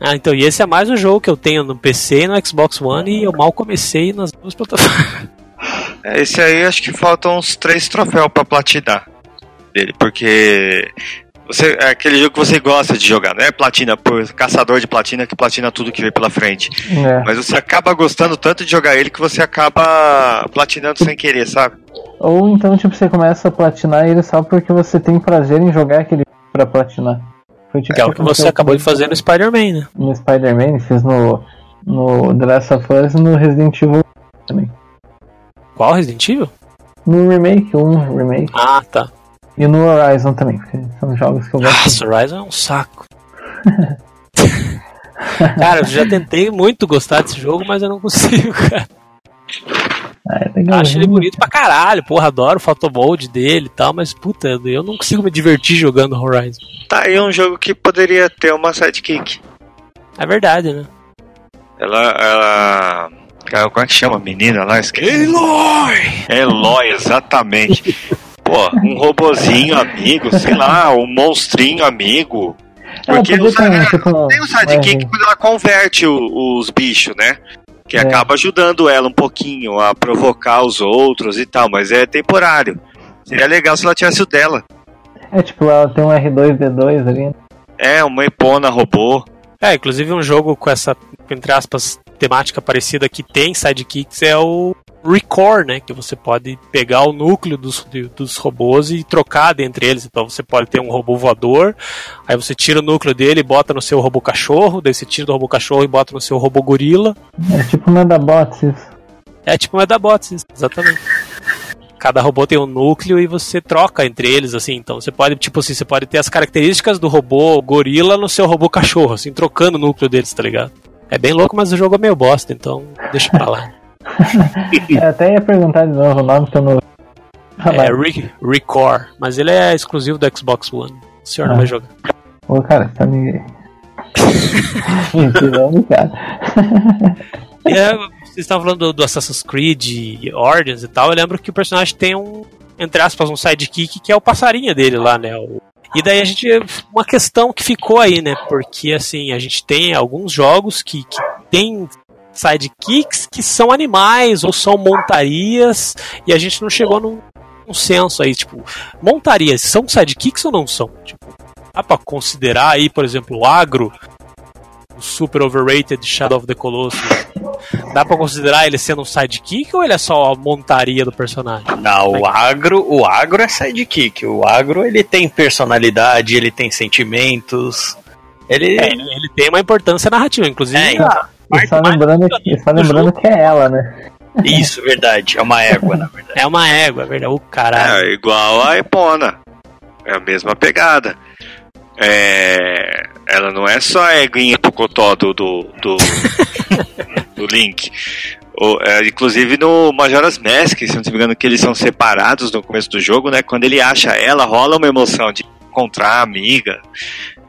Ah, então, e esse é mais um jogo que eu tenho no PC e no Xbox One e eu mal comecei nas duas plataformas. É, esse aí acho que faltam uns três troféus pra platinar dele, porque você, é aquele jogo que você gosta de jogar, não é platina por caçador de platina que platina tudo que vem pela frente. É. Mas você acaba gostando tanto de jogar ele que você acaba platinando sem querer, sabe? Ou então, tipo, você começa a platinar ele só porque você tem prazer em jogar aquele jogo pra platinar. Foi tipo Que é o que você acabou de fazer no Spider-Man, né? no Spider-Man, fez no, no The Last of Us e no Resident Evil também. Qual Resident Evil? No remake, um remake. Ah, tá. E no Horizon também, porque são jogos que eu gosto. Nossa, Horizon é um saco. cara, eu já tentei muito gostar desse jogo, mas eu não consigo, cara. Ah, é Acho ele né? bonito pra caralho, porra, adoro o photomode dele e tal, mas puta, eu não consigo me divertir jogando Horizon. Tá aí um jogo que poderia ter uma sidekick. É verdade, né? Ela. ela... Cara, como é que chama a menina lá? Esqueci. Eloy! Eloy, exatamente. Pô, um robozinho amigo, sei lá, um monstrinho amigo. Ela Porque podia os- ter, tipo, tem um sidekick é, quando ela converte o- os bichos, né? Que É. acaba ajudando ela um pouquinho a provocar os outros e tal, mas é temporário. Seria legal se ela tivesse o dela. é tipo, ela tem um R2D2 ali. É, uma epona robô. É, inclusive um jogo com essa, entre aspas, temática parecida que tem sidekicks é o Recore, né? Que você pode pegar o núcleo dos, dos robôs e trocar dentre eles. Então você pode ter um robô voador, aí você tira o núcleo dele e bota no seu robô cachorro, daí você tira do robô cachorro e bota no seu robô gorila. É tipo Medabots isso. É tipo Medabots, isso, exatamente. Cada robô tem um núcleo e você troca entre eles, assim. Então você pode, tipo assim, você pode ter as características do robô gorila no seu robô cachorro, assim, trocando o núcleo deles, tá ligado? É bem louco, mas o jogo é meio bosta, então deixa pra lá. É, até ia perguntar de novo o nome que eu não. Ah, É Re Recore, mas ele é exclusivo do Xbox One. O senhor não Ah. vai jogar. Ô, cara, você tá me. me tirando, cara. E, é, vocês estavam falando do, do Assassin's Creed Origins e tal. Eu lembro que o personagem tem um, entre aspas, um sidekick que é o passarinho dele lá, né? O- e daí a gente. Uma questão que ficou aí, né? Porque assim, a gente tem alguns jogos que, que tem sidekicks que são animais ou são montarias e a gente não chegou num, num senso aí, tipo, montarias são sidekicks ou não são? Tipo, dá pra considerar aí, por exemplo, o agro, o super overrated Shadow of the Colossus. Dá pra considerar ele sendo um sidekick ou ele é só a montaria do personagem? Não, o agro, o agro é sidekick. O agro ele tem personalidade, ele tem sentimentos. Ele É, ele tem uma importância narrativa, inclusive. É, então. E só lembrando, e só lembrando que é ela, né? Isso, verdade. É uma égua, na verdade. É uma égua, é verdade. O caralho. É igual a Epona. É a mesma pegada. É, ela não é só a eguinha pocotó do, do, do, do Link. O- é, inclusive no Majora's Mask, se não me engano, que eles são separados no começo do jogo, né? Quando ele acha ela, rola uma emoção de encontrar a amiga,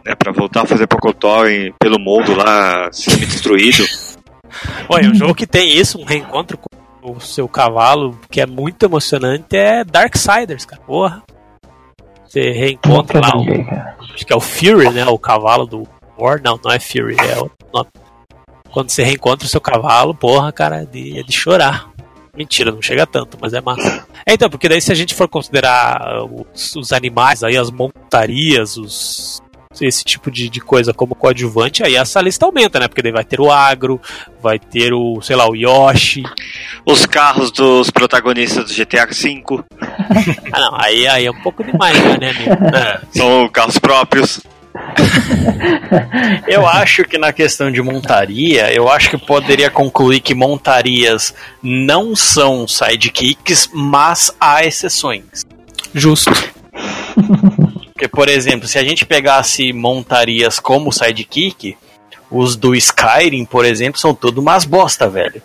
né? Pra voltar a fazer pocotó em- pelo mundo lá, semi-destruído. Olha, um jogo que tem isso, um reencontro com o seu cavalo, que é muito emocionante, é Darksiders, cara. Porra. Você reencontra lá, o, acho que é o Fury, né? O cavalo do War. Não, não é Fury, é o nome. Quando você reencontra o seu cavalo, porra, cara, é de, é de chorar. Mentira, não chega tanto, mas é massa. É, então, porque daí se a gente for considerar os, os animais, aí as montarias, os esse tipo de, de coisa como coadjuvante, aí essa lista aumenta, né? Porque daí vai ter o agro, vai ter o, sei lá, o Yoshi. Os carros dos protagonistas do GTA V Ah, não, aí, aí é um pouco demais, já, né, amigo? É. são carros próprios. Eu acho que na questão de montaria, eu acho que poderia concluir que montarias não são sidekicks, mas há exceções. Justo. Porque, por exemplo, se a gente pegasse montarias como sidekick, os do Skyrim, por exemplo, são tudo umas bosta, velho.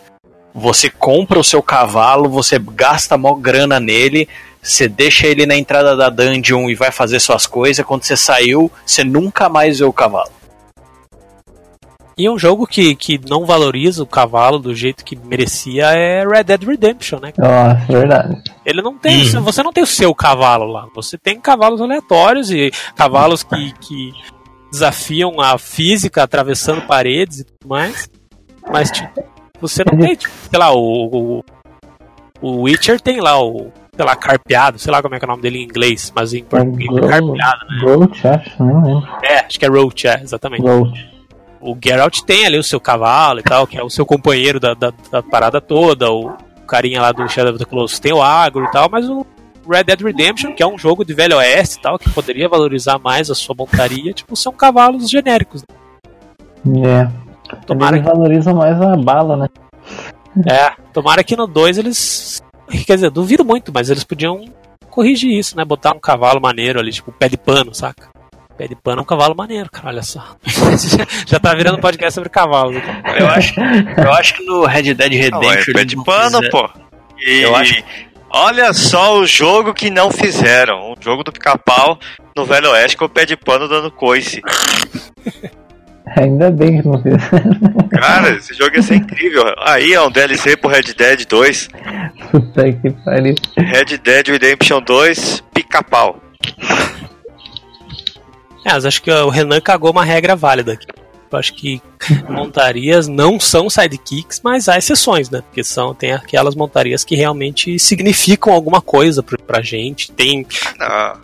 Você compra o seu cavalo, você gasta mó grana nele, você deixa ele na entrada da dungeon e vai fazer suas coisas. Quando você saiu, você nunca mais vê o cavalo. E um jogo que, que não valoriza o cavalo do jeito que merecia é Red Dead Redemption, né? Nossa, verdade. Ele não tem, o seu- você não tem o seu cavalo lá. Você tem cavalos aleatórios e cavalos que, que desafiam a física atravessando paredes e tudo mais. Mas tipo, você não tem, tipo, sei lá, o, o, o Witcher tem lá o, sei lá, carpeado, sei lá como é que é o nome dele em inglês, mas em português é carpeado, né? Roach, acho, não lembro. É, acho que é Roach, é, exatamente. Roach. O Geralt tem ali o seu cavalo e tal, que é o seu companheiro da, da, da parada toda, o carinha lá do Shadow of the Colossus tem o agro e tal, mas o Red Dead Redemption, que é um jogo de velho oeste e tal, que poderia valorizar mais a sua montaria, tipo, são cavalos genéricos. É. Tomara Eles valorizam mais a bala, né? É, tomara que no 2 eles. Quer dizer, duvido muito, mas eles podiam corrigir isso, né? Botar um cavalo maneiro ali, tipo pé de pano, saca? Pé de pano é um cavalo maneiro, cara, olha só. Já tá virando podcast sobre cavalos. Eu acho, eu acho que no Red Dead Não, é Redemption. pé eles de pano, fizeram- pô. E Eu acho- olha só o jogo que não fizeram. O jogo do pica-pau no Velho Oeste com o pé de pano dando coice. Ainda bem que não fiz. Cara, esse jogo ia ser incrível. Aí é um DLC pro Red Dead 2. Puta que pariu. Red Dead Redemption 2, pica-pau. É, mas acho que o Renan cagou uma regra válida aqui. Eu acho que montarias não são sidekicks, mas há exceções, né? Porque são, tem aquelas montarias que realmente significam alguma coisa pra, pra gente. Tem. Ah,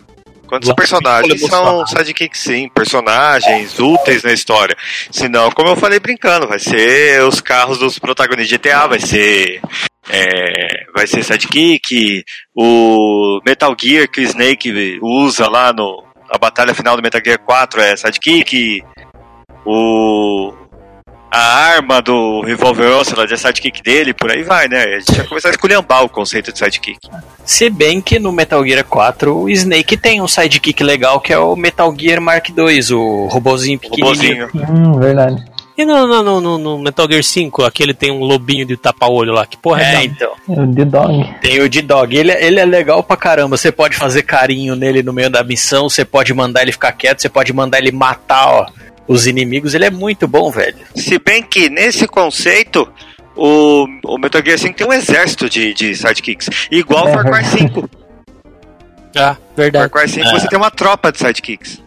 quantos Lá- personagens são sidekicks sim, personagens úteis na história. Senão, como eu falei brincando, vai ser os carros dos protagonistas de GTA, vai ser. é, vai ser sidekick, o Metal Gear que o Snake usa lá no. A batalha final do Metal Gear 4 é sidekick. O. A arma do Revolver Ocelot é sidekick dele, por aí vai, né? A gente vai começar a esculhambar o conceito de sidekick. Se bem que no Metal Gear 4 o Snake tem um sidekick legal que é o Metal Gear Mark II, o robozinho pequenininho. Robozinho. Hum, verdade. E no, no, no- no- no Metal Gear 5, aquele tem um lobinho de tapa-olho lá. Que porra é, É, então. O The Dog. Tem o D-Dog. Ele, ele é legal pra caramba. Você pode fazer carinho nele no meio da missão, você pode mandar ele ficar quieto, você pode mandar ele matar ó, os inimigos. Ele é muito bom, velho. Se bem que nesse conceito, o, o Metal Gear 5 tem um exército de, de sidekicks. Igual É Far Cry 5. Ah, Far verdade. Cry 5 você tem uma tropa de sidekicks.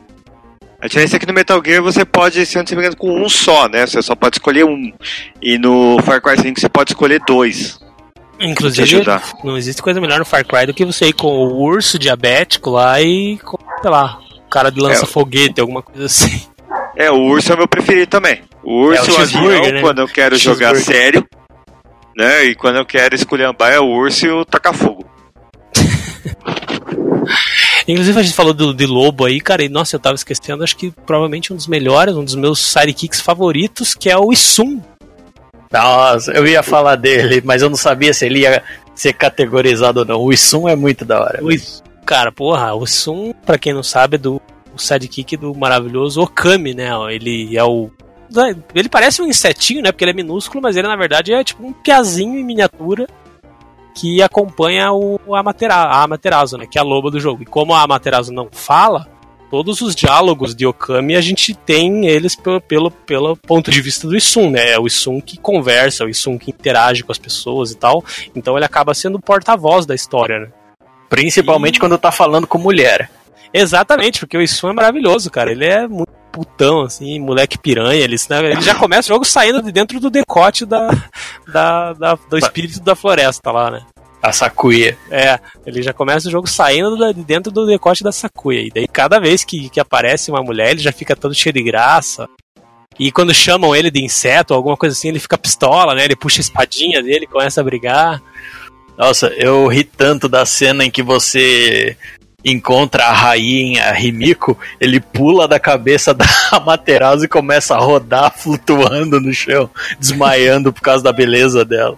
A diferença é que no Metal Gear você pode, se não me engano, com um só, né? Você só pode escolher um. E no Far Cry 5 você pode escolher dois. Inclusive, não existe coisa melhor no Far Cry do que você ir com o urso diabético lá e com, sei lá, o cara de lança-foguete, alguma coisa assim. É, o urso é o meu preferido também. O urso, É, o o, avião, né? quando eu quero jogar sério. Né? E quando eu quero esculhambar é o urso e o taca-fogo. Inclusive, a gente falou do, de lobo aí, cara, e nossa, eu tava esquecendo, acho que provavelmente um dos melhores, um dos meus sidekicks favoritos, que é o Isum. Nossa, eu ia falar dele, mas eu não sabia se ele ia ser categorizado ou não. O Isum é muito da hora. O Isum, cara, porra, o Isum, pra quem não sabe, é do o sidekick do maravilhoso Okami, né? Ele é o. Ele parece um insetinho, né? Porque ele é minúsculo, mas ele na verdade é tipo um piazinho em miniatura que acompanha o Amatera, a Amaterasu, né? Que é a loba do jogo. E como a Amaterasu não fala, todos os diálogos de Okami a gente tem eles pelo, pelo, pelo ponto de vista do Isum, né? É o Isum que conversa, o Isum que interage com as pessoas e tal. Então ele acaba sendo o porta-voz da história, né? Principalmente quando tá falando com mulher. Exatamente, porque o Isum é maravilhoso, cara. Ele é muito putão, assim, moleque piranha. Ele, né, ele já começa o jogo saindo de dentro do decote da, da, da- do espírito da floresta lá, né? A Sakuya. É, ele já começa o jogo saindo da- de dentro do decote da Sakuya. E daí cada vez que, que aparece uma mulher, ele já fica todo cheio de graça. E quando chamam ele de inseto ou alguma coisa assim, ele fica pistola, né? Ele puxa a espadinha dele, começa a brigar. Nossa, eu ri tanto da cena em que você encontra a rainha Rimiko, ele pula da cabeça da Amaterasu e começa a rodar flutuando no chão, desmaiando por causa da beleza dela.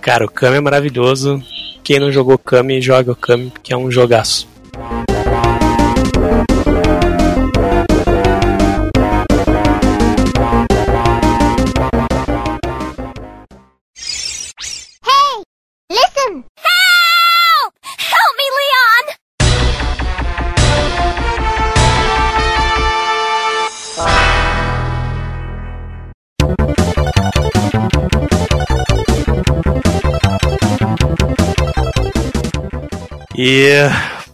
Cara, o Kami é maravilhoso. Quem não jogou Kami, joga o Kami, porque é um jogaço. E.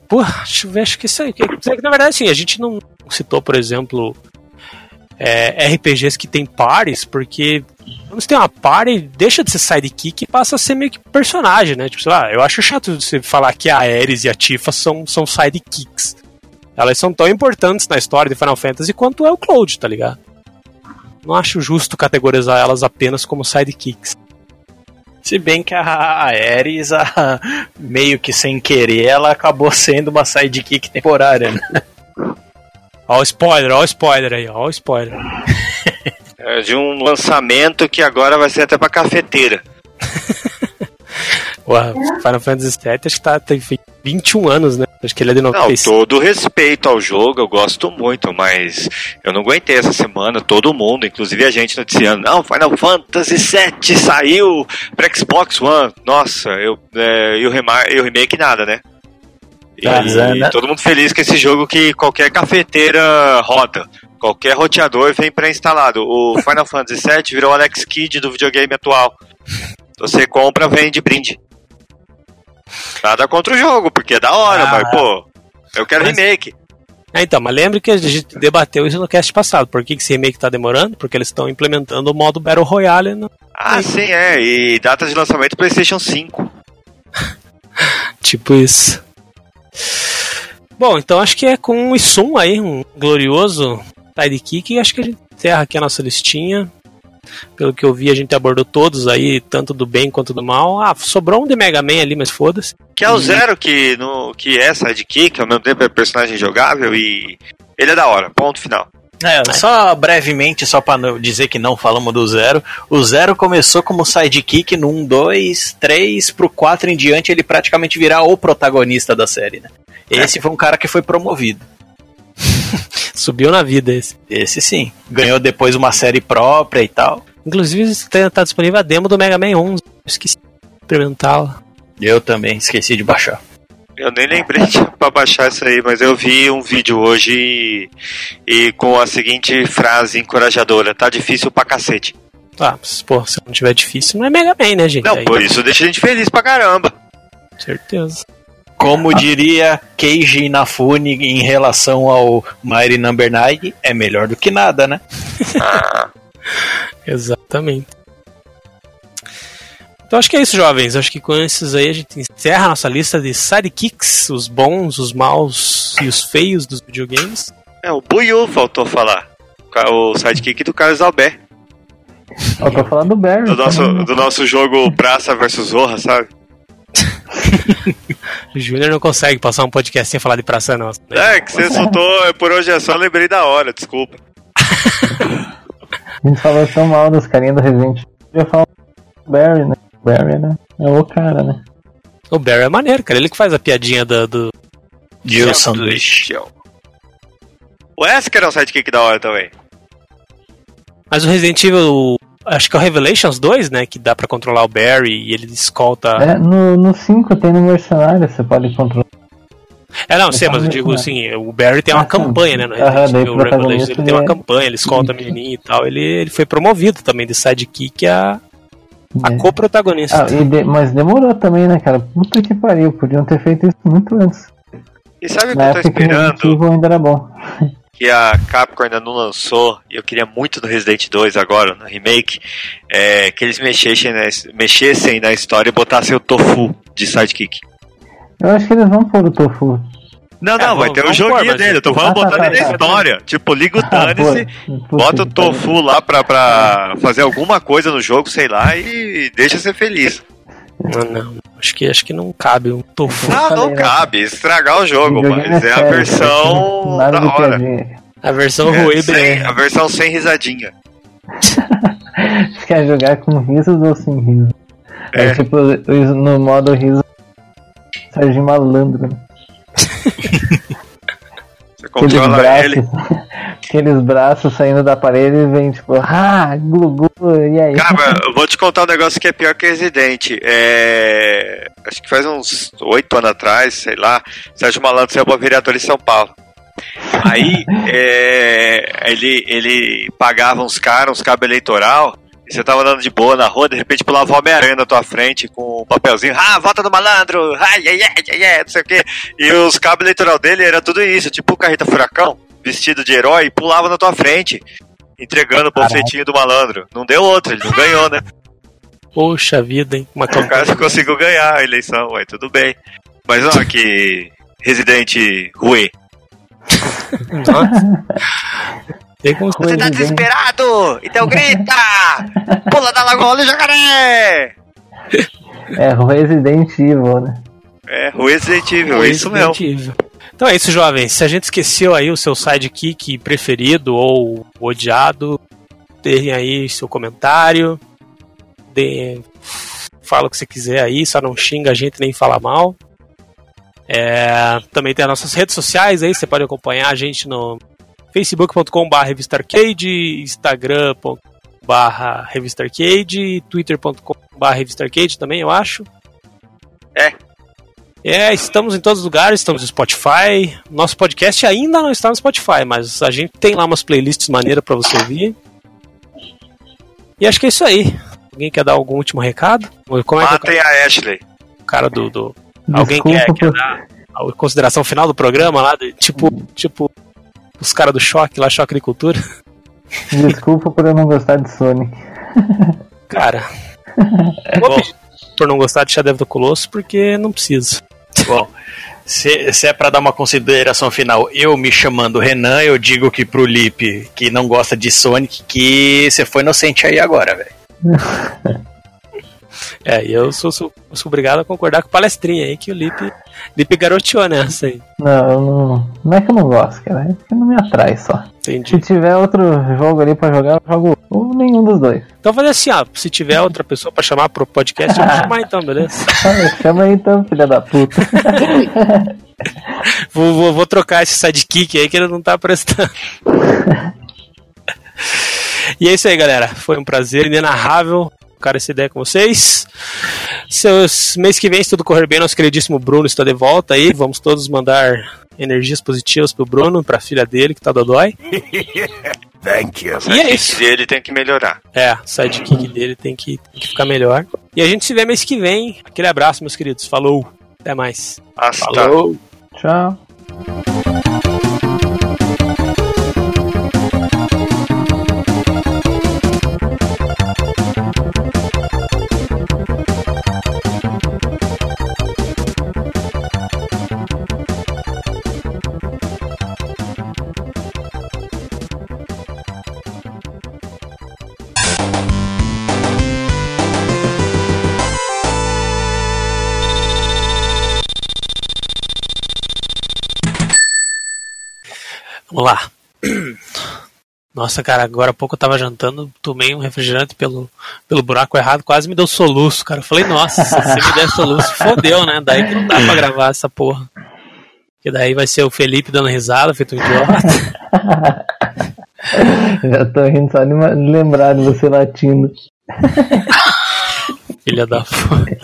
Pô, ver, acho que isso aí. que- que, Na verdade, assim, a gente não citou, por exemplo, é, RPGs que tem pares, porque quando você tem uma party, deixa de ser sidekick e passa a ser meio que personagem, né? Tipo, sei lá, eu acho chato você falar que a Ares e a Tifa são, são sidekicks. Elas são tão importantes na história de Final Fantasy quanto é o Cloud, tá ligado? Não acho justo categorizar elas apenas como sidekicks. Se bem que a Ares, a- meio que sem querer, ela acabou sendo uma sidekick temporária, né? Ó o spoiler, ó o spoiler aí, ó o spoiler. É de um lançamento que agora vai ser até pra cafeteira. Porra, Final Fantasy VII acho que tá, tem feito 21 anos, né? Acho que ele é de Não, 96. todo respeito ao jogo, eu gosto muito, mas eu não aguentei essa semana, todo mundo, inclusive a gente noticiando, não, Final Fantasy VII saiu pra Xbox One. Nossa, eu, é, e, o remar, e o remake nada, né? E Mas, é, né? todo mundo feliz com esse jogo que qualquer cafeteira roda. Qualquer roteador vem pré-instalado. O Final Fantasy VII virou o Alex Kidd do videogame atual. Você compra, vem de brinde. Nada contra o jogo, porque é da hora, Ah. mas pô, eu quero Mas- remake. É, então, mas lembra que a gente debateu isso no cast passado. Por que, que esse remake tá demorando? Porque eles estão implementando o modo Battle Royale. No... Ah, sim, é. E data de lançamento PlayStation 5. Tipo isso. Bom, então acho que é com um Isum aí, um glorioso sidekick, e acho que a gente encerra aqui a nossa listinha. Pelo que eu vi, a gente abordou todos aí, tanto do bem quanto do mal. Ah, sobrou um de Mega Man ali, mas foda-se. Que é o Zero que, no, que é sidekick, ao mesmo tempo é personagem jogável e ele é da hora. Ponto final. É, só brevemente, só pra não dizer que não falamos do Zero. O Zero começou como sidekick no 1, 2, 3, pro 4 em diante ele praticamente virar o protagonista da série, né? Esse foi um cara que foi promovido. Subiu na vida esse. Esse sim. Ganhou depois uma série própria e tal. Inclusive, tá, tá disponível a demo do Mega Man 11. Eu esqueci de experimentá-la. Eu também esqueci de baixar. Eu nem lembrei de, pra baixar isso aí, mas eu vi um vídeo hoje e, e com a seguinte frase encorajadora: tá difícil pra cacete. Ah, mas, pô, se não tiver difícil, não é Mega Man, né, gente? Não, Aí, por isso deixa a gente feliz pra caramba. Certeza. Como diria Keiji Inafune em relação ao Mighty Number 9, é melhor do que nada, né? Exatamente. Então acho que é isso, jovens. Acho que com esses aí a gente encerra a nossa lista de sidekicks, os bons, os maus e os feios dos videogames. É, o Buiu faltou falar. O sidekick do Carlos Albert. Eu tô falando do Barry. Do nosso, do nosso jogo Praça versus Zorra, sabe? O Júnior não consegue passar um podcast sem falar de Praça Nossa. né? É, que você soltou por hoje é só, lembrei da hora, desculpa. A gente falou tão mal dos carinhas do Resident Evil. Eu do Barry, né? Barry, né? É o cara, né? O Barry é maneiro, cara. Ele que faz a piadinha do. do... Jill Sanduíche. O Wesker é um sidekick da hora também. Mas o Resident Evil. Acho que é o Revelations 2, né? Que dá pra controlar o Barry e ele escolta. É, no, no 5 tem no Mercenário, você pode controlar. É, não, sei, mas eu digo assim, o Barry tem uma Ah, campanha, né? No Resident Evil o Revelations, ele tem uma é- campanha, ele escolta a menininha e tal. Ele, ele foi promovido também de sidekick a, a É. co-protagonista. Ah, de- mas demorou também, né, cara? Puta que pariu, podiam ter feito isso muito antes. E sabe o que eu tô o esperando? Evil ainda era bom. Que a Capcom ainda não lançou, e eu queria muito no Resident 2 agora, no remake, é, que eles mexessem na, mexessem na história e botassem o Tofu de sidekick. Eu acho que eles vão pôr o Tofu. Não, É, não, vai vamos- ter um vamos joguinho pôr, dele, eu tô falando Ah, tá, botando tá, ele na tá. história. Tipo, liga o Ah, pô, puta bota o. Tofu lá pra, pra fazer alguma coisa no jogo, sei lá, e deixa ser feliz. Não, não, acho que, acho que não cabe um tofu. Não, não falei, né? cabe estragar o jogo, mas é a sério, versão Nada da hora. A versão É, ruim sem- a versão sem risadinha. Você quer jogar com risos ou sem riso? É, É. tipo no modo riso. Serginho Malandro, né? Aqueles braços, ele. aqueles braços saindo da parede e vem tipo, ah, glu, glu, e aí? Cara, eu vou te contar um negócio que é pior que Resident. É... Acho que faz uns oito anos atrás, sei lá, Sérgio Malandro saiu pra vereador em São Paulo. Aí é, ele, ele pagava uns caras, uns cabos eleitoral, você tava andando de boa na rua, de repente pulava o Homem-Aranha na tua frente com um papelzinho, ah, volta do malandro, ai, ai, ai, ai, ai, não sei o quê. E os cabos eleitoral dele era tudo isso, tipo o Carreta Furacão, vestido de herói, pulava na tua frente, entregando o panfletinho do malandro. Não deu outra, ele não ganhou, né? Poxa vida, hein? Uma O cara conseguiu ganhar a eleição, ué, tudo bem. Mas ó, que Resident Rue. Nossa. Você tá desesperado? Então grita! Pula da lagoa do jacaré! É o Resident Evil, né? É, Rue Resident Evil, é isso mesmo. Então é isso, jovens. Se a gente esqueceu aí o seu sidekick preferido ou odiado, deem aí seu comentário. Deem... Fala o que você quiser aí, só não xinga a gente nem fala mal. É, também tem as nossas redes sociais aí, você pode acompanhar a gente no facebook.com.br revista arcade, instagram.com.br revista arcade, twitter.com.br revista arcade também, eu acho. É. É, estamos em todos os lugares, estamos no Spotify. Nosso podcast ainda não está no Spotify, mas a gente tem lá umas playlists maneiras para você ouvir. E acho que é isso aí. Alguém quer dar algum último recado? Como é que Matem a Ashley. o cara do. do- Alguém quer, quer dar a consideração final do programa lá? de- tipo, tipo, os caras do choque lá, choque de cultura? Desculpa por eu não gostar de Sonic. Cara, vou pedir por não gostar de Shadow do Colosso porque não precisa. Bom, se, se é pra dar uma consideração final, eu me chamando Renan, eu digo que pro Lipe, que não gosta de Sonic, que você foi inocente aí agora, velho. É, e eu sou, sou, sou obrigado a concordar com o palestrinha aí que o Lipe, Lipe garoteou nessa aí. Não, não. Não é que eu não gosto, cara. É que não me atrai só. Se Entendi. tiver outro jogo ali pra jogar, eu jogo ou nenhum dos dois. Então fazer assim, ó, se tiver outra pessoa pra chamar pro podcast, eu vou chamar então, beleza? Ah, chama aí então, filha da puta. Vou, vou, vou trocar esse sidekick aí que ele não tá prestando. e é isso aí, galera. Foi um prazer inenarrável trocar essa ideia com vocês. Seus mês que vem, se tudo correr bem, nosso queridíssimo Bruno está de volta aí. Vamos todos mandar energias positivas pro Bruno, pra filha dele que tá dodói. Thank you. E é isso. E ele tem que melhorar. É, o sidekick dele tem que, tem que ficar melhor. E a gente se vê mês que vem. Aquele abraço, meus queridos. Falou. Até mais. Hasta. Falou. Tchau. Vamos lá. Nossa, cara, agora há pouco eu tava jantando, tomei um refrigerante pelo, pelo buraco errado, quase me deu soluço, cara. Eu falei, nossa, se me der soluço, fodeu, né? Daí que não dá pra gravar essa porra. Porque daí vai ser o Felipe dando risada, feito um idiota. Já tô rindo só de lembrar de você latindo. Filha da puta.